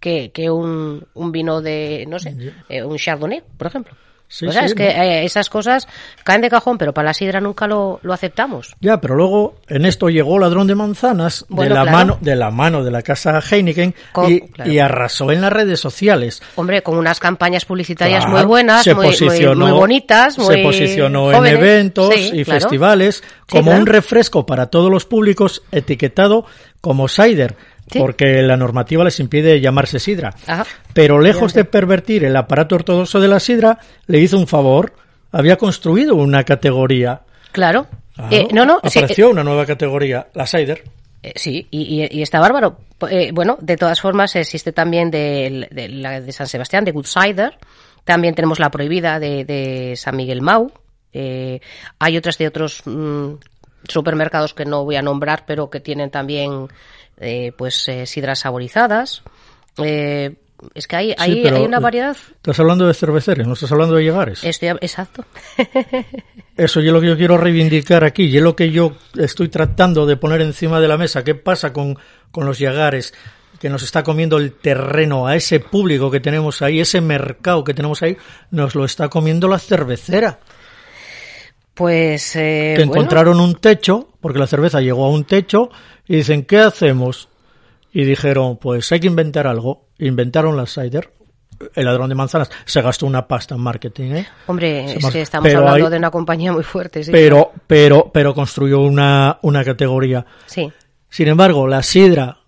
que, que un, un vino de, no sé, eh, un Chardonnay, por ejemplo. Sí, o sea, sí, es que eh, esas cosas caen de cajón, pero para la sidra nunca lo, lo aceptamos. Ya, pero luego en esto llegó ladrón de manzanas Bueno, de la claro. mano de la mano de la casa Heineken Con- y, claro. y arrasó en las redes sociales. Hombre, con unas campañas publicitarias Claro, muy buenas, muy, muy- muy bonitas, muy se posicionó jóvenes. en eventos Sí, y festivales como un refresco para todos los públicos etiquetado como cider, Sí. porque la normativa les impide llamarse sidra. Ajá. Pero lejos de pervertir el aparato ortodoxo de la sidra, le hizo un favor, había construido una categoría. Claro. Claro, Eh, no, no, sí, apareció una nueva categoría, la cider. Eh, Sí, y, está bárbaro. Eh, bueno, de todas formas existe también de, de la de San Sebastián, de Good Cider. También tenemos la prohibida de, de San Miguel Mau. Eh, hay otras de otros mm, supermercados que no voy a nombrar, pero que tienen también eh, pues eh, sidras saborizadas. Eh, es que hay, hay, hay una variedad. Estás hablando de cerveceros, no estás hablando de llegares. Estoy, exacto. Eso es lo que yo quiero reivindicar aquí, y es lo que yo estoy tratando de poner encima de la mesa. ¿Qué pasa con, con los llegares? que nos está comiendo el terreno, a ese público que tenemos ahí, ese mercado que tenemos ahí, nos lo está comiendo la cervecera. Pues. Eh, que encontraron un techo, porque la cerveza llegó a un techo, y dicen, ¿qué hacemos? Y dijeron, pues hay que inventar algo. Inventaron la cider. El ladrón de manzanas se gastó una pasta en marketing, ¿eh? Hombre, es que estamos hablando de una compañía muy fuerte, sí. Pero, pero, pero construyó una, una categoría. Sí. Sin embargo, la sidra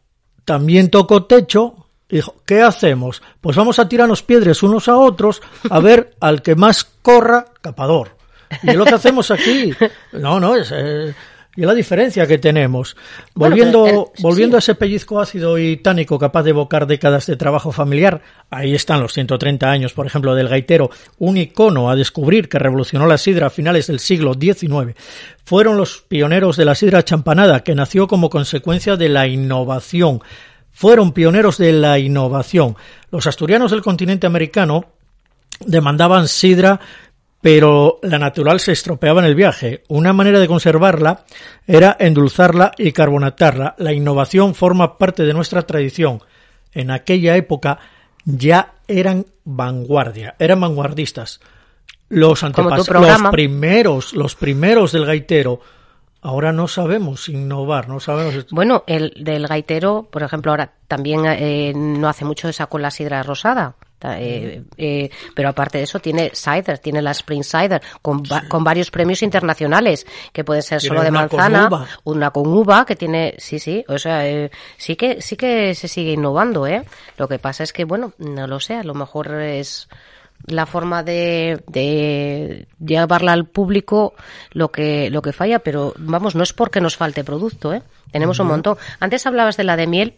también tocó techo y dijo, ¿qué hacemos? Pues vamos a tirarnos piedras unos a otros a ver al que más corra capador. Y es lo que hacemos aquí. No, no, es, eh, y la diferencia que tenemos. Volviendo, volviendo a ese pellizco ácido y tánico capaz de evocar décadas de trabajo familiar, ahí están los 130 años, por ejemplo, del gaitero, un icono a descubrir que revolucionó la sidra a finales del siglo XIX. Fueron los pioneros de la sidra champanada, que nació como consecuencia de la innovación. Fueron pioneros de la innovación. Los asturianos del continente americano demandaban sidra pero la natural se estropeaba en el viaje. Una manera de conservarla era endulzarla y carbonatarla. La innovación forma parte de nuestra tradición. En aquella época ya eran vanguardia, eran vanguardistas. Los antepasados, los primeros, los primeros del gaitero. Ahora no sabemos innovar, no sabemos. Bueno, el del gaitero, por ejemplo, ahora también eh, no hace mucho con la sidra rosada. Eh, eh, pero aparte de eso tiene cider, tiene la Spring Cider con, con varios premios internacionales que puede ser solo de manzana, una con uva que tiene, sí, sí, o sea, eh, sí que sí que se sigue innovando, ¿eh? Lo que pasa es que bueno, no lo sé, a lo mejor es la forma de, de, llevarla al público lo que lo que falla, pero vamos, no es porque nos falte producto, ¿eh? Tenemos un montón. Antes hablabas de la de miel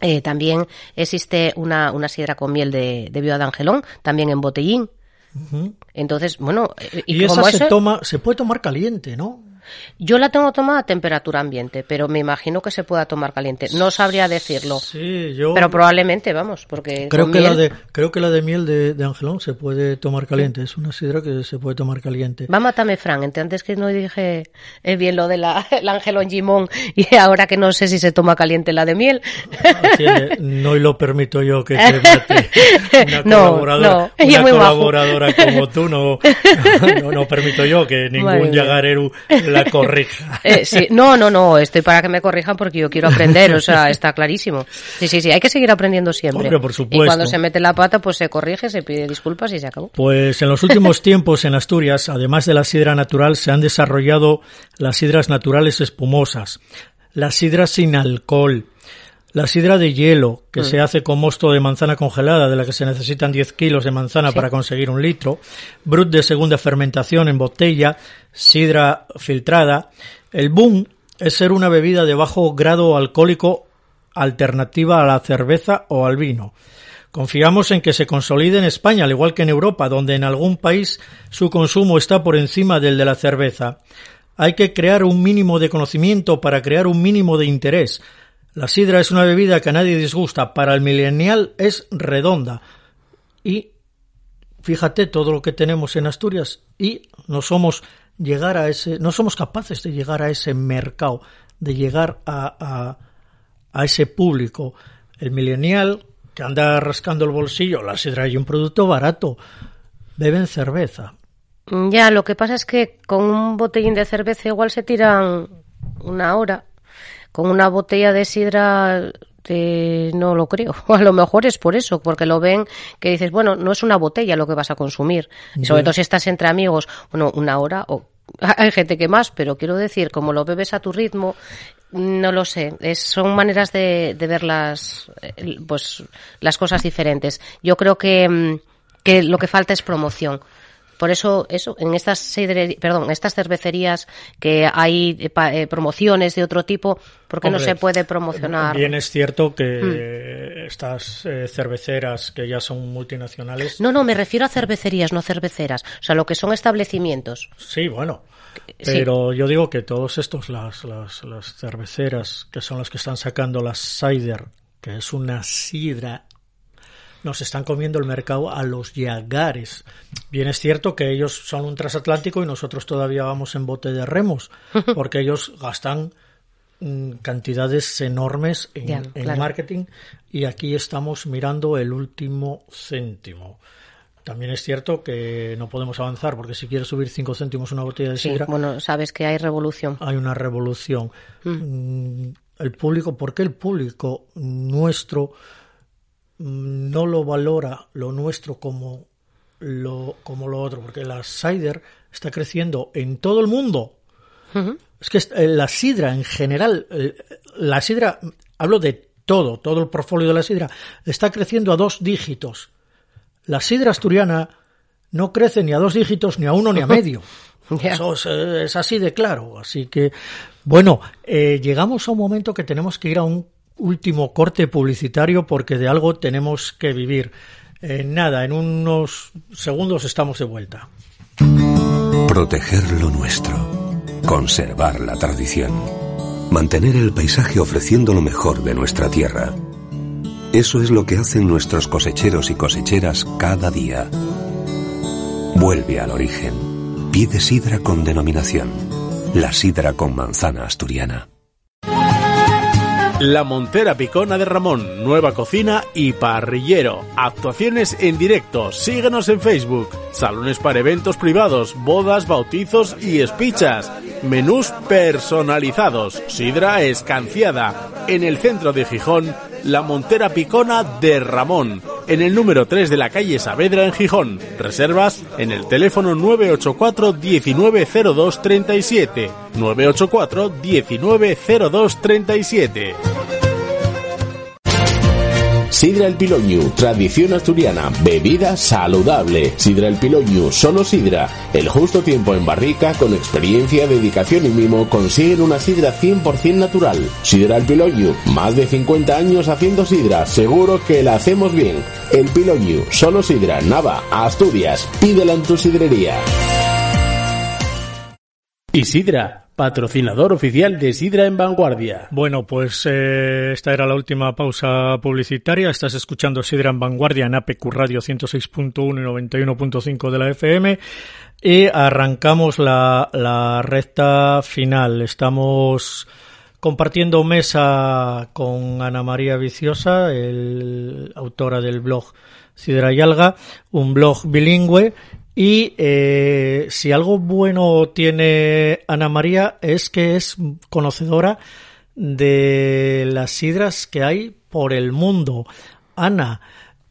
eh, también existe una, una sidra con miel de, de de angelón, también en botellín. Entonces, bueno, eh, y, esa se toma, se puede tomar caliente, ¿no? Yo la tengo tomada a temperatura ambiente, pero me imagino que se pueda tomar caliente. No sabría decirlo. Sí, yo. Pero probablemente, vamos, porque. Creo que la de creo que la de miel de, de, Angelón se puede tomar caliente. Es una sidra que se puede tomar caliente. Va, mátame, Fran. Antes que no dije es bien lo de la Angelón Gimón y ahora que no sé si se toma caliente la de miel. no lo permito yo que se mate una colaboradora, una colaboradora como tú. No, no, permito yo que ningún yagarero la corrija. Eh, no, no, no, estoy para que me corrijan porque yo quiero aprender, o sea, está clarísimo. Sí, sí, sí, hay que seguir aprendiendo siempre. por supuesto. Y cuando se mete la pata, pues se corrige, se pide disculpas y se acabó. Pues en los últimos tiempos en Asturias, además de la sidra natural, se han desarrollado las sidras naturales espumosas, las sidras sin alcohol, la sidra de hielo, que se mm. hace con mosto de manzana congelada, de la que se necesitan 10 kilos de manzana para conseguir un litro, brut de segunda fermentación en botella, sidra filtrada. El boom es ser una bebida de bajo grado alcohólico alternativa a la cerveza o al vino. Confiamos en que se consolide en España, al igual que en Europa, donde en algún país su consumo está por encima del de la cerveza. Hay que crear un mínimo de conocimiento para crear un mínimo de interés. La sidra es una bebida que a nadie disgusta. Para el millennial es redonda. Y fíjate todo lo que tenemos en Asturias y no somos llegar a ese, no somos capaces de llegar a ese mercado, de llegar a, a, ese público. El millennial que anda rascando el bolsillo, la sidra y un producto barato, beben cerveza. Ya, lo que pasa es que con un botellín de cerveza igual se tiran una hora con una botella de sidra eh, no lo creo. A lo mejor es por eso, porque lo ven que dices, bueno, no es una botella lo que vas a consumir. Sobre todo si estás entre amigos, bueno, una hora o hay gente que más, pero quiero decir, como lo bebes a tu ritmo, no lo sé. Es, son maneras de, de ver las, pues, las cosas diferentes. Yo creo que, mm, que lo que falta es promoción. Por eso, eso, en estas, perdón, estas cervecerías que hay eh, eh, promociones de otro tipo, ¿por qué no se puede promocionar? Bien es cierto que mm. estas eh, cerveceras que ya son multinacionales. No, no, me refiero a cervecerías, no cerveceras. O sea, lo que son establecimientos. Sí, bueno. Pero yo digo que todos estos, las, las, las cerveceras que son las que están sacando la cider, que es una sidra nos están comiendo el mercado a los yagares. Bien es cierto que ellos son un transatlántico y nosotros todavía vamos en bote de remos, porque ellos gastan mm, cantidades enormes en, marketing y aquí estamos mirando el último céntimo. También es cierto que no podemos avanzar porque si quieres subir cinco céntimos una botella de sidra. bueno, sabes que hay revolución. Hay una revolución. Mm. Mm, el público, ¿por qué el público nuestro no lo valora lo nuestro como lo, como lo otro? Porque la cider está creciendo en todo el mundo. Es que eh, la sidra en general, eh, la sidra, hablo de todo, todo el portfolio de la sidra, está creciendo a dos dígitos la sidra asturiana no crece ni a dos dígitos, ni a uno, ni a medio. Eso es, así de claro. Así que, bueno, eh, llegamos a un momento que tenemos que ir a un último corte publicitario porque de algo tenemos que vivir. Eh, nada, en unos segundos estamos de vuelta. Proteger lo nuestro. Conservar la tradición. Mantener el paisaje ofreciendo lo mejor de nuestra tierra. Eso es lo que hacen nuestros cosecheros y cosecheras cada día. Vuelve al origen. Pide sidra con denominación. La sidra con manzana asturiana. La Montera Picona de Ramón, nueva cocina y parrillero. Actuaciones en directo. Síguenos en Facebook. Salones para eventos privados, bodas, bautizos y espichas. Menús personalizados. Sidra escanciada. En el centro de Gijón, la Montera Picona de Ramón. En el número 3 de la calle Saavedra en Gijón. Reservas en el teléfono 984 190237. 984 190237. Sidra El Piloñu, tradición asturiana, bebida saludable. Sidra El Piloñu, solo sidra. El justo tiempo en barrica, con experiencia, dedicación y mimo, consiguen una sidra 100% natural. Sidra El Piloñu, más de 50 años haciendo sidra, seguro que la hacemos bien. El Piloñu, solo sidra, Nava, Asturias, pídela en tu sidrería. Y sidra patrocinador oficial de Sidra en Vanguardia. Bueno, pues eh, esta era la última pausa publicitaria. Estás escuchando Sidra en Vanguardia en APQ Radio 106.1 y 91.5 de la FM. Y arrancamos la, la recta final. Estamos compartiendo mesa con Ana María Viciosa, el, autora del blog Sidra y Alga, un blog bilingüe y eh, si algo bueno tiene Ana María es que es conocedora de las sidras que hay por el mundo. Ana,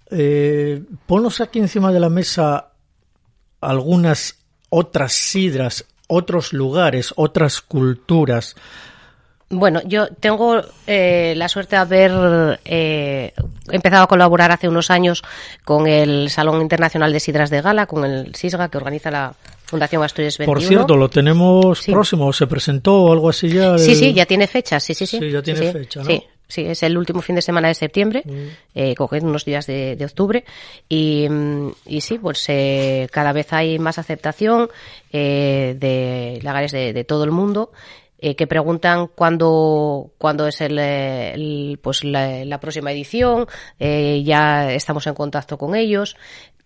eh, ponos aquí encima de la mesa algunas otras sidras, otros lugares, otras culturas bueno, yo tengo eh, la suerte de haber eh, empezado a colaborar hace unos años con el Salón Internacional de Sidras de Gala, con el SISGA, que organiza la Fundación Asturias 21. Por cierto, lo tenemos próximo, ¿se presentó o algo así ya? Sí, sí, ya tiene fecha, sí, sí, sí. Sí, ya tiene fecha, ¿no? Sí. Sí, es el último fin de semana de septiembre, mm. eh, unos días de, octubre. Y, mm, y, sí, pues eh, cada vez hay más aceptación eh, de lagares de, de todo el mundo. Eh, que preguntan cuándo, cuándo es el, pues la, próxima edición, eh, ya estamos en contacto con ellos.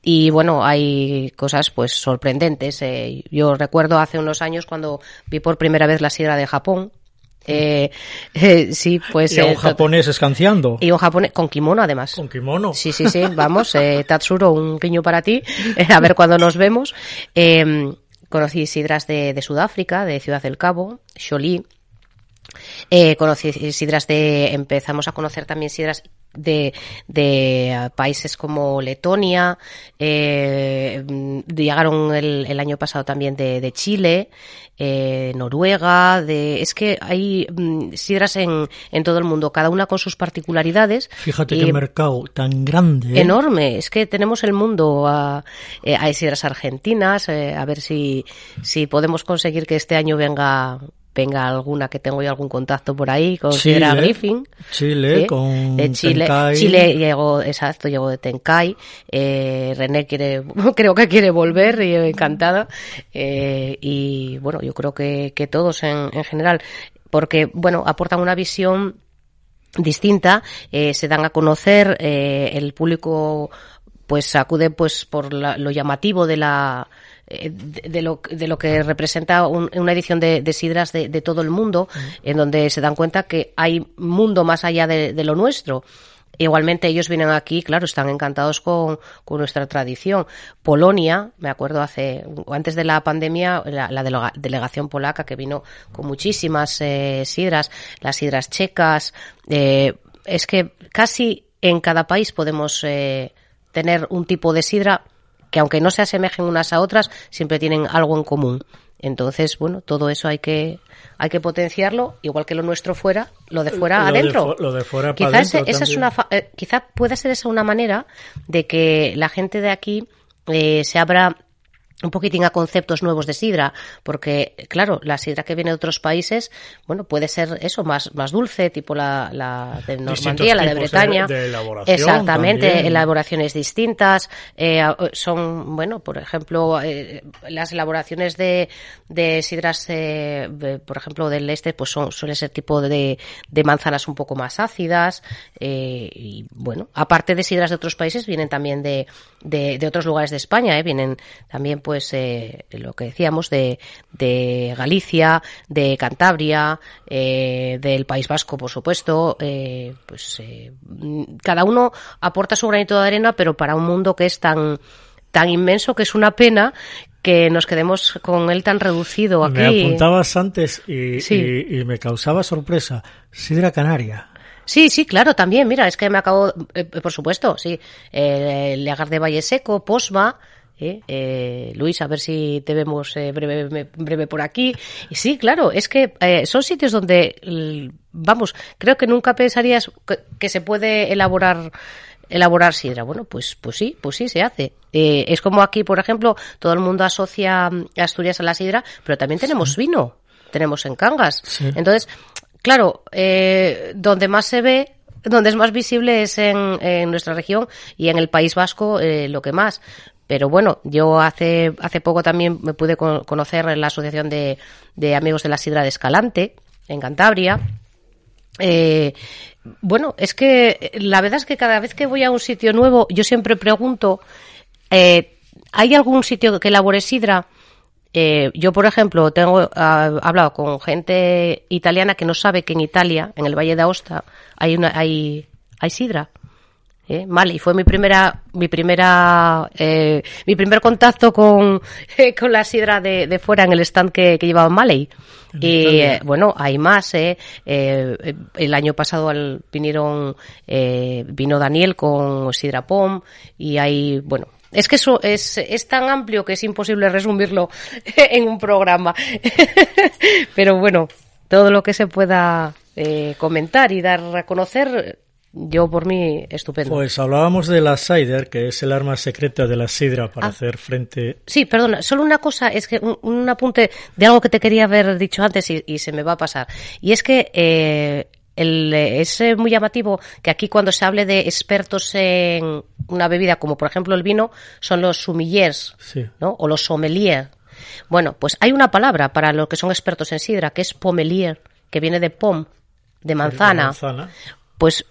Y bueno, hay cosas pues sorprendentes. Eh, yo recuerdo hace unos años cuando vi por primera vez la sidra de Japón, eh, eh, sí, pues. Y un japonés escanciando. Y un japonés, con kimono además. Con kimono. Sí, sí, sí, vamos, eh, Tatsuro, un guiño para ti, a ver cuándo nos vemos. Conocí sidras de, de Sudáfrica, de Ciudad del Cabo, Cholí. Eh, conocí sidras de, empezamos a conocer también sidras de, de países como Letonia, eh, llegaron el, el, año pasado también de, de Chile, eh, Noruega, de, es que hay mm, sidras en, en todo el mundo, cada una con sus particularidades. Fíjate qué mercado tan grande. ¿eh? Enorme, es que tenemos el mundo, a, eh, hay sidras argentinas, eh, a ver si, si podemos conseguir que este año venga venga alguna que tengo yo algún contacto por ahí con Chile, Griffin Chile con de Chile Tenkai. Chile llegó exacto llegó de Tenkai. Eh, René quiere creo que quiere volver y encantada. Eh, y bueno yo creo que, que todos en, en general porque bueno aportan una visión distinta, eh, se dan a conocer, eh, el público pues acude pues por lo llamativo de la eh, de, lo, de lo que representa una edición de, sidras de, todo el mundo, en donde se dan cuenta que hay mundo más allá de, lo nuestro. Igualmente ellos vienen aquí, claro, están encantados con, nuestra tradición. Polonia, me acuerdo hace, antes de la pandemia, la, delegación polaca que vino con muchísimas eh, sidras, las sidras checas, eh, es que casi en cada país podemos tener un tipo de sidra que aunque no se asemejen unas a otras, siempre tienen algo en común. Entonces, bueno, todo eso hay que hay que potenciarlo, igual que lo nuestro fuera, lo de fuera adentro. lo de fuera quizás esa es una eh, quizá pueda ser esa una manera de que la gente de aquí eh, se abra un poquitín a conceptos nuevos de sidra, porque claro, la sidra que viene de otros países, bueno, puede ser eso, más, más dulce, tipo la, la de Normandía, la de Bretaña. Exactamente, elaboraciones distintas. Eh, son, bueno, por ejemplo, eh, las elaboraciones de, de sidras, eh, por ejemplo, del este, pues son, suelen ser tipo de, de manzanas un poco más ácidas. y bueno, aparte de sidras de otros países, vienen también de, de, de otros lugares de España, vienen también, pues, pues eh, lo que decíamos de, de Galicia, de Cantabria, eh, del País Vasco, por supuesto, eh, pues cada uno aporta su granito de arena, pero para un mundo que es tan tan inmenso que es una pena que nos quedemos con él tan reducido aquí. Me apuntabas antes y, y, me causaba sorpresa. Sidra Canaria. Sí, sí, claro, también. Mira, es que me acabo, por supuesto, sí. Eh, de Valle Seco, Posma, ¿eh? Eh, Luis, a ver si te vemos eh, breve, breve, por aquí. Y sí, claro, es que son sitios donde, vamos, creo que nunca pensarías que, se puede elaborar elaborar sidra. Bueno, pues, pues sí, pues sí se hace. es como aquí, por ejemplo, todo el mundo asocia Asturias a la sidra, pero también tenemos vino, tenemos en Cangas. Entonces, claro, donde más se ve donde es más visible es en, en, nuestra región y en el País Vasco lo que más. Pero bueno, yo hace, hace poco también me pude conocer la Asociación de, de Amigos de la Sidra de Escalante, en Cantabria. Eh, bueno, es que la verdad es que cada vez que voy a un sitio nuevo, yo siempre pregunto, eh, ¿hay algún sitio que elabore sidra? Eh, yo, por ejemplo, tengo ah, hablado con gente italiana que no sabe que en Italia, en el Valle de Aosta, hay una, hay, hay sidra. ¿Eh? fue mi primera, mi primera, eh, mi primer contacto con, con la sidra de, de, fuera en el stand que, que llevaba Maley. Y eh, bueno, hay más, ¿eh? eh el año pasado al, vinieron, vino Daniel con Sidra Pom y hay, bueno, es que eso es, es tan amplio que es imposible resumirlo en un programa. Pero bueno, todo lo que se pueda comentar y dar a conocer yo por mí, estupendo. Pues hablábamos de la cider, que es el arma secreta de la sidra para ah. hacer frente. Sí, perdona, solo una cosa, es que un, apunte de algo que te quería haber dicho antes y, se me va a pasar. Y es que eh, el, es eh, muy llamativo que aquí cuando se hable de expertos en una bebida, como por ejemplo el vino, son los sommeliers, ¿no? O los sommeliers. Bueno, pues hay una palabra para los que son expertos en sidra, que es pomelier, que viene de pom, de manzana. De manzana. Pues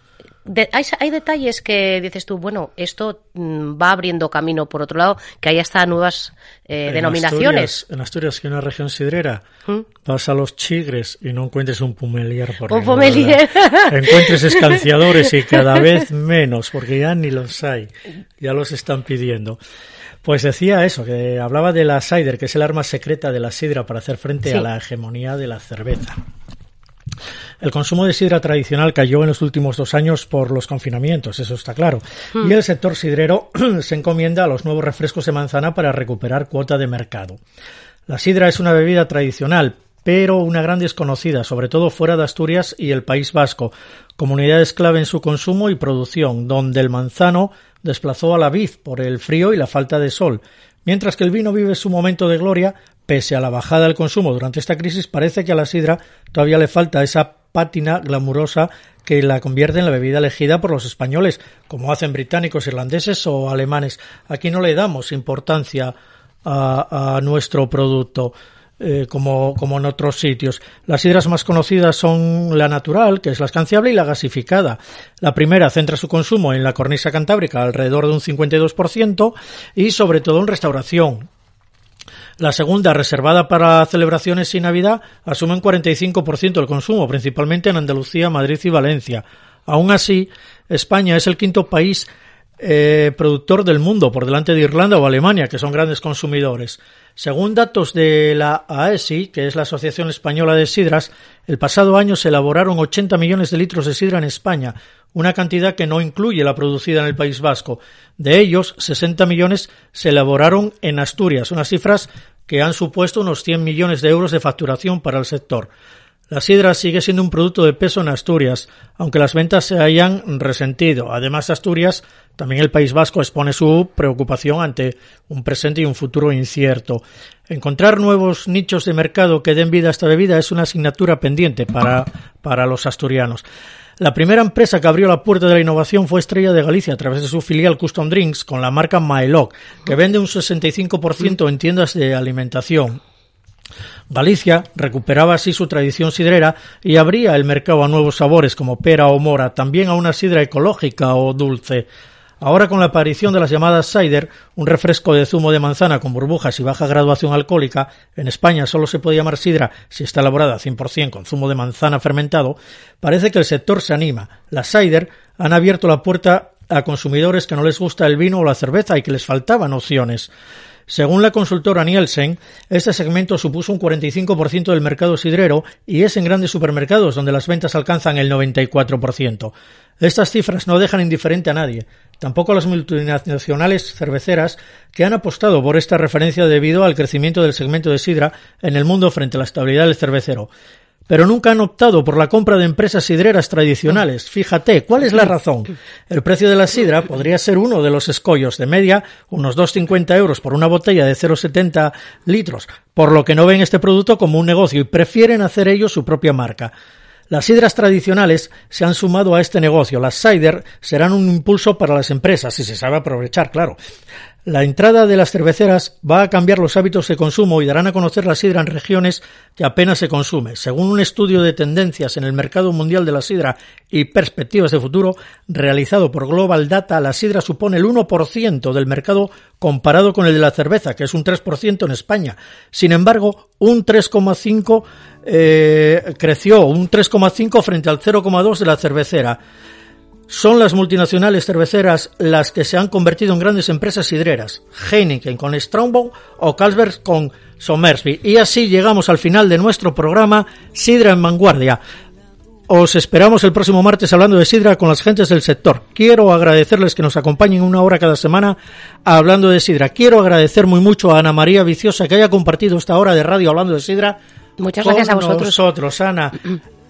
hay, detalles que dices tú, bueno, esto mm, va abriendo camino por otro lado, que hay hasta nuevas eh, denominaciones. en Asturias, que es una región sidrera, ¿Mm? vas a los chigres y no encuentres un pumelier. Por un pumelier. encuentres escanciadores y cada vez menos, porque ya ni los hay, ya los están pidiendo. Pues decía eso, que hablaba de la cider, que es el arma secreta de la sidra para hacer frente a la hegemonía de la cerveza. El consumo de sidra tradicional cayó en los últimos dos años por los confinamientos, eso está claro. Hmm. Y el sector sidrero se encomienda a los nuevos refrescos de manzana para recuperar cuota de mercado. La sidra es una bebida tradicional, pero una gran desconocida, sobre todo fuera de Asturias y el País Vasco, comunidades clave en su consumo y producción, donde el manzano desplazó a la vid por el frío y la falta de sol, mientras que el vino vive su momento de gloria, pese a la bajada del consumo durante esta crisis, parece que a la sidra todavía le falta esa pátina glamurosa que la convierte en la bebida elegida por los españoles, como hacen británicos, irlandeses o alemanes. Aquí no le damos importancia a, nuestro producto. eh, como, en otros sitios. Las sidras más conocidas son la natural, que es la escanciable, y la gasificada. La primera centra su consumo en la cornisa cantábrica, alrededor de un 52%, y sobre todo en restauración. La segunda, reservada para celebraciones y Navidad, asume un 45% del consumo, principalmente en Andalucía, Madrid y Valencia. Aún así, España es el quinto país eh, productor del mundo, por delante de Irlanda o Alemania, que son grandes consumidores. Según datos de la AESI, que es la Asociación Española de Sidras, el pasado año se elaboraron 80 millones de litros de sidra en España, una cantidad que no incluye la producida en el País Vasco. De ellos, 60 millones se elaboraron en Asturias, unas cifras que han supuesto unos 100 millones de euros de facturación para el sector. La sidra sigue siendo un producto de peso en Asturias, aunque las ventas se hayan resentido. Además, Asturias, también el País Vasco expone su preocupación ante un presente y un futuro incierto. Encontrar nuevos nichos de mercado que den vida a esta bebida es una asignatura pendiente para, para los asturianos. La primera empresa que abrió la puerta de la innovación fue Estrella de Galicia a través de su filial Custom Drinks con la marca Maelok, que vende un 65% en tiendas de alimentación. Galicia recuperaba así su tradición sidrera y abría el mercado a nuevos sabores como pera o mora, también a una sidra ecológica o dulce. Ahora con la aparición de las llamadas cider, un refresco de zumo de manzana con burbujas y baja graduación alcohólica, en España solo se puede llamar sidra si está elaborada 100% con zumo de manzana fermentado, parece que el sector se anima. Las cider han abierto la puerta a consumidores que no les gusta el vino o la cerveza y que les faltaban opciones. Según la consultora Nielsen, este segmento supuso un 45% del mercado sidrero y es en grandes supermercados donde las ventas alcanzan el 94%. Estas cifras no dejan indiferente a nadie, tampoco las multinacionales cerveceras que han apostado por esta referencia debido al crecimiento del segmento de sidra en el mundo frente a la estabilidad del cervecero pero nunca han optado por la compra de empresas sidreras tradicionales. Fíjate, ¿cuál es la razón? El precio de la sidra podría ser uno de los escollos de media, unos 2,50 euros por una botella de 0,70 litros, por lo que no ven este producto como un negocio y prefieren hacer ellos su propia marca. Las sidras tradicionales se han sumado a este negocio. Las cider serán un impulso para las empresas, si se sabe aprovechar, claro. La entrada de las cerveceras va a cambiar los hábitos de consumo y darán a conocer la sidra en regiones que apenas se consume. Según un estudio de tendencias en el mercado mundial de la sidra y perspectivas de futuro realizado por Global Data, la sidra supone el 1% del mercado comparado con el de la cerveza, que es un 3% en España. Sin embargo, un 3,5 eh, creció, un 3,5 frente al 0,2 de la cervecera. Son las multinacionales cerveceras las que se han convertido en grandes empresas sidreras, Heineken con Strongbow o Carlsberg con Somersby. Y así llegamos al final de nuestro programa Sidra en Vanguardia. Os esperamos el próximo martes hablando de sidra con las gentes del sector. Quiero agradecerles que nos acompañen una hora cada semana hablando de sidra. Quiero agradecer muy mucho a Ana María Viciosa que haya compartido esta hora de radio hablando de sidra. Muchas gracias a vosotros. Nosotros, Ana.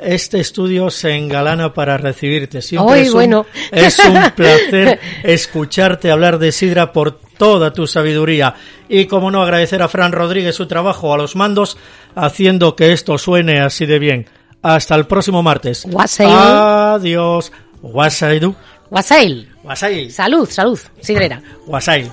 Este estudio se engalana para recibirte. Siempre Hoy, es, un, bueno. es un placer escucharte hablar de Sidra por toda tu sabiduría. Y como no, agradecer a Fran Rodríguez su trabajo a los mandos, haciendo que esto suene así de bien. Hasta el próximo martes. Wasail. Adiós. Wasaidu. Wasail. Wasail. Salud, salud, sidrera. Wasail.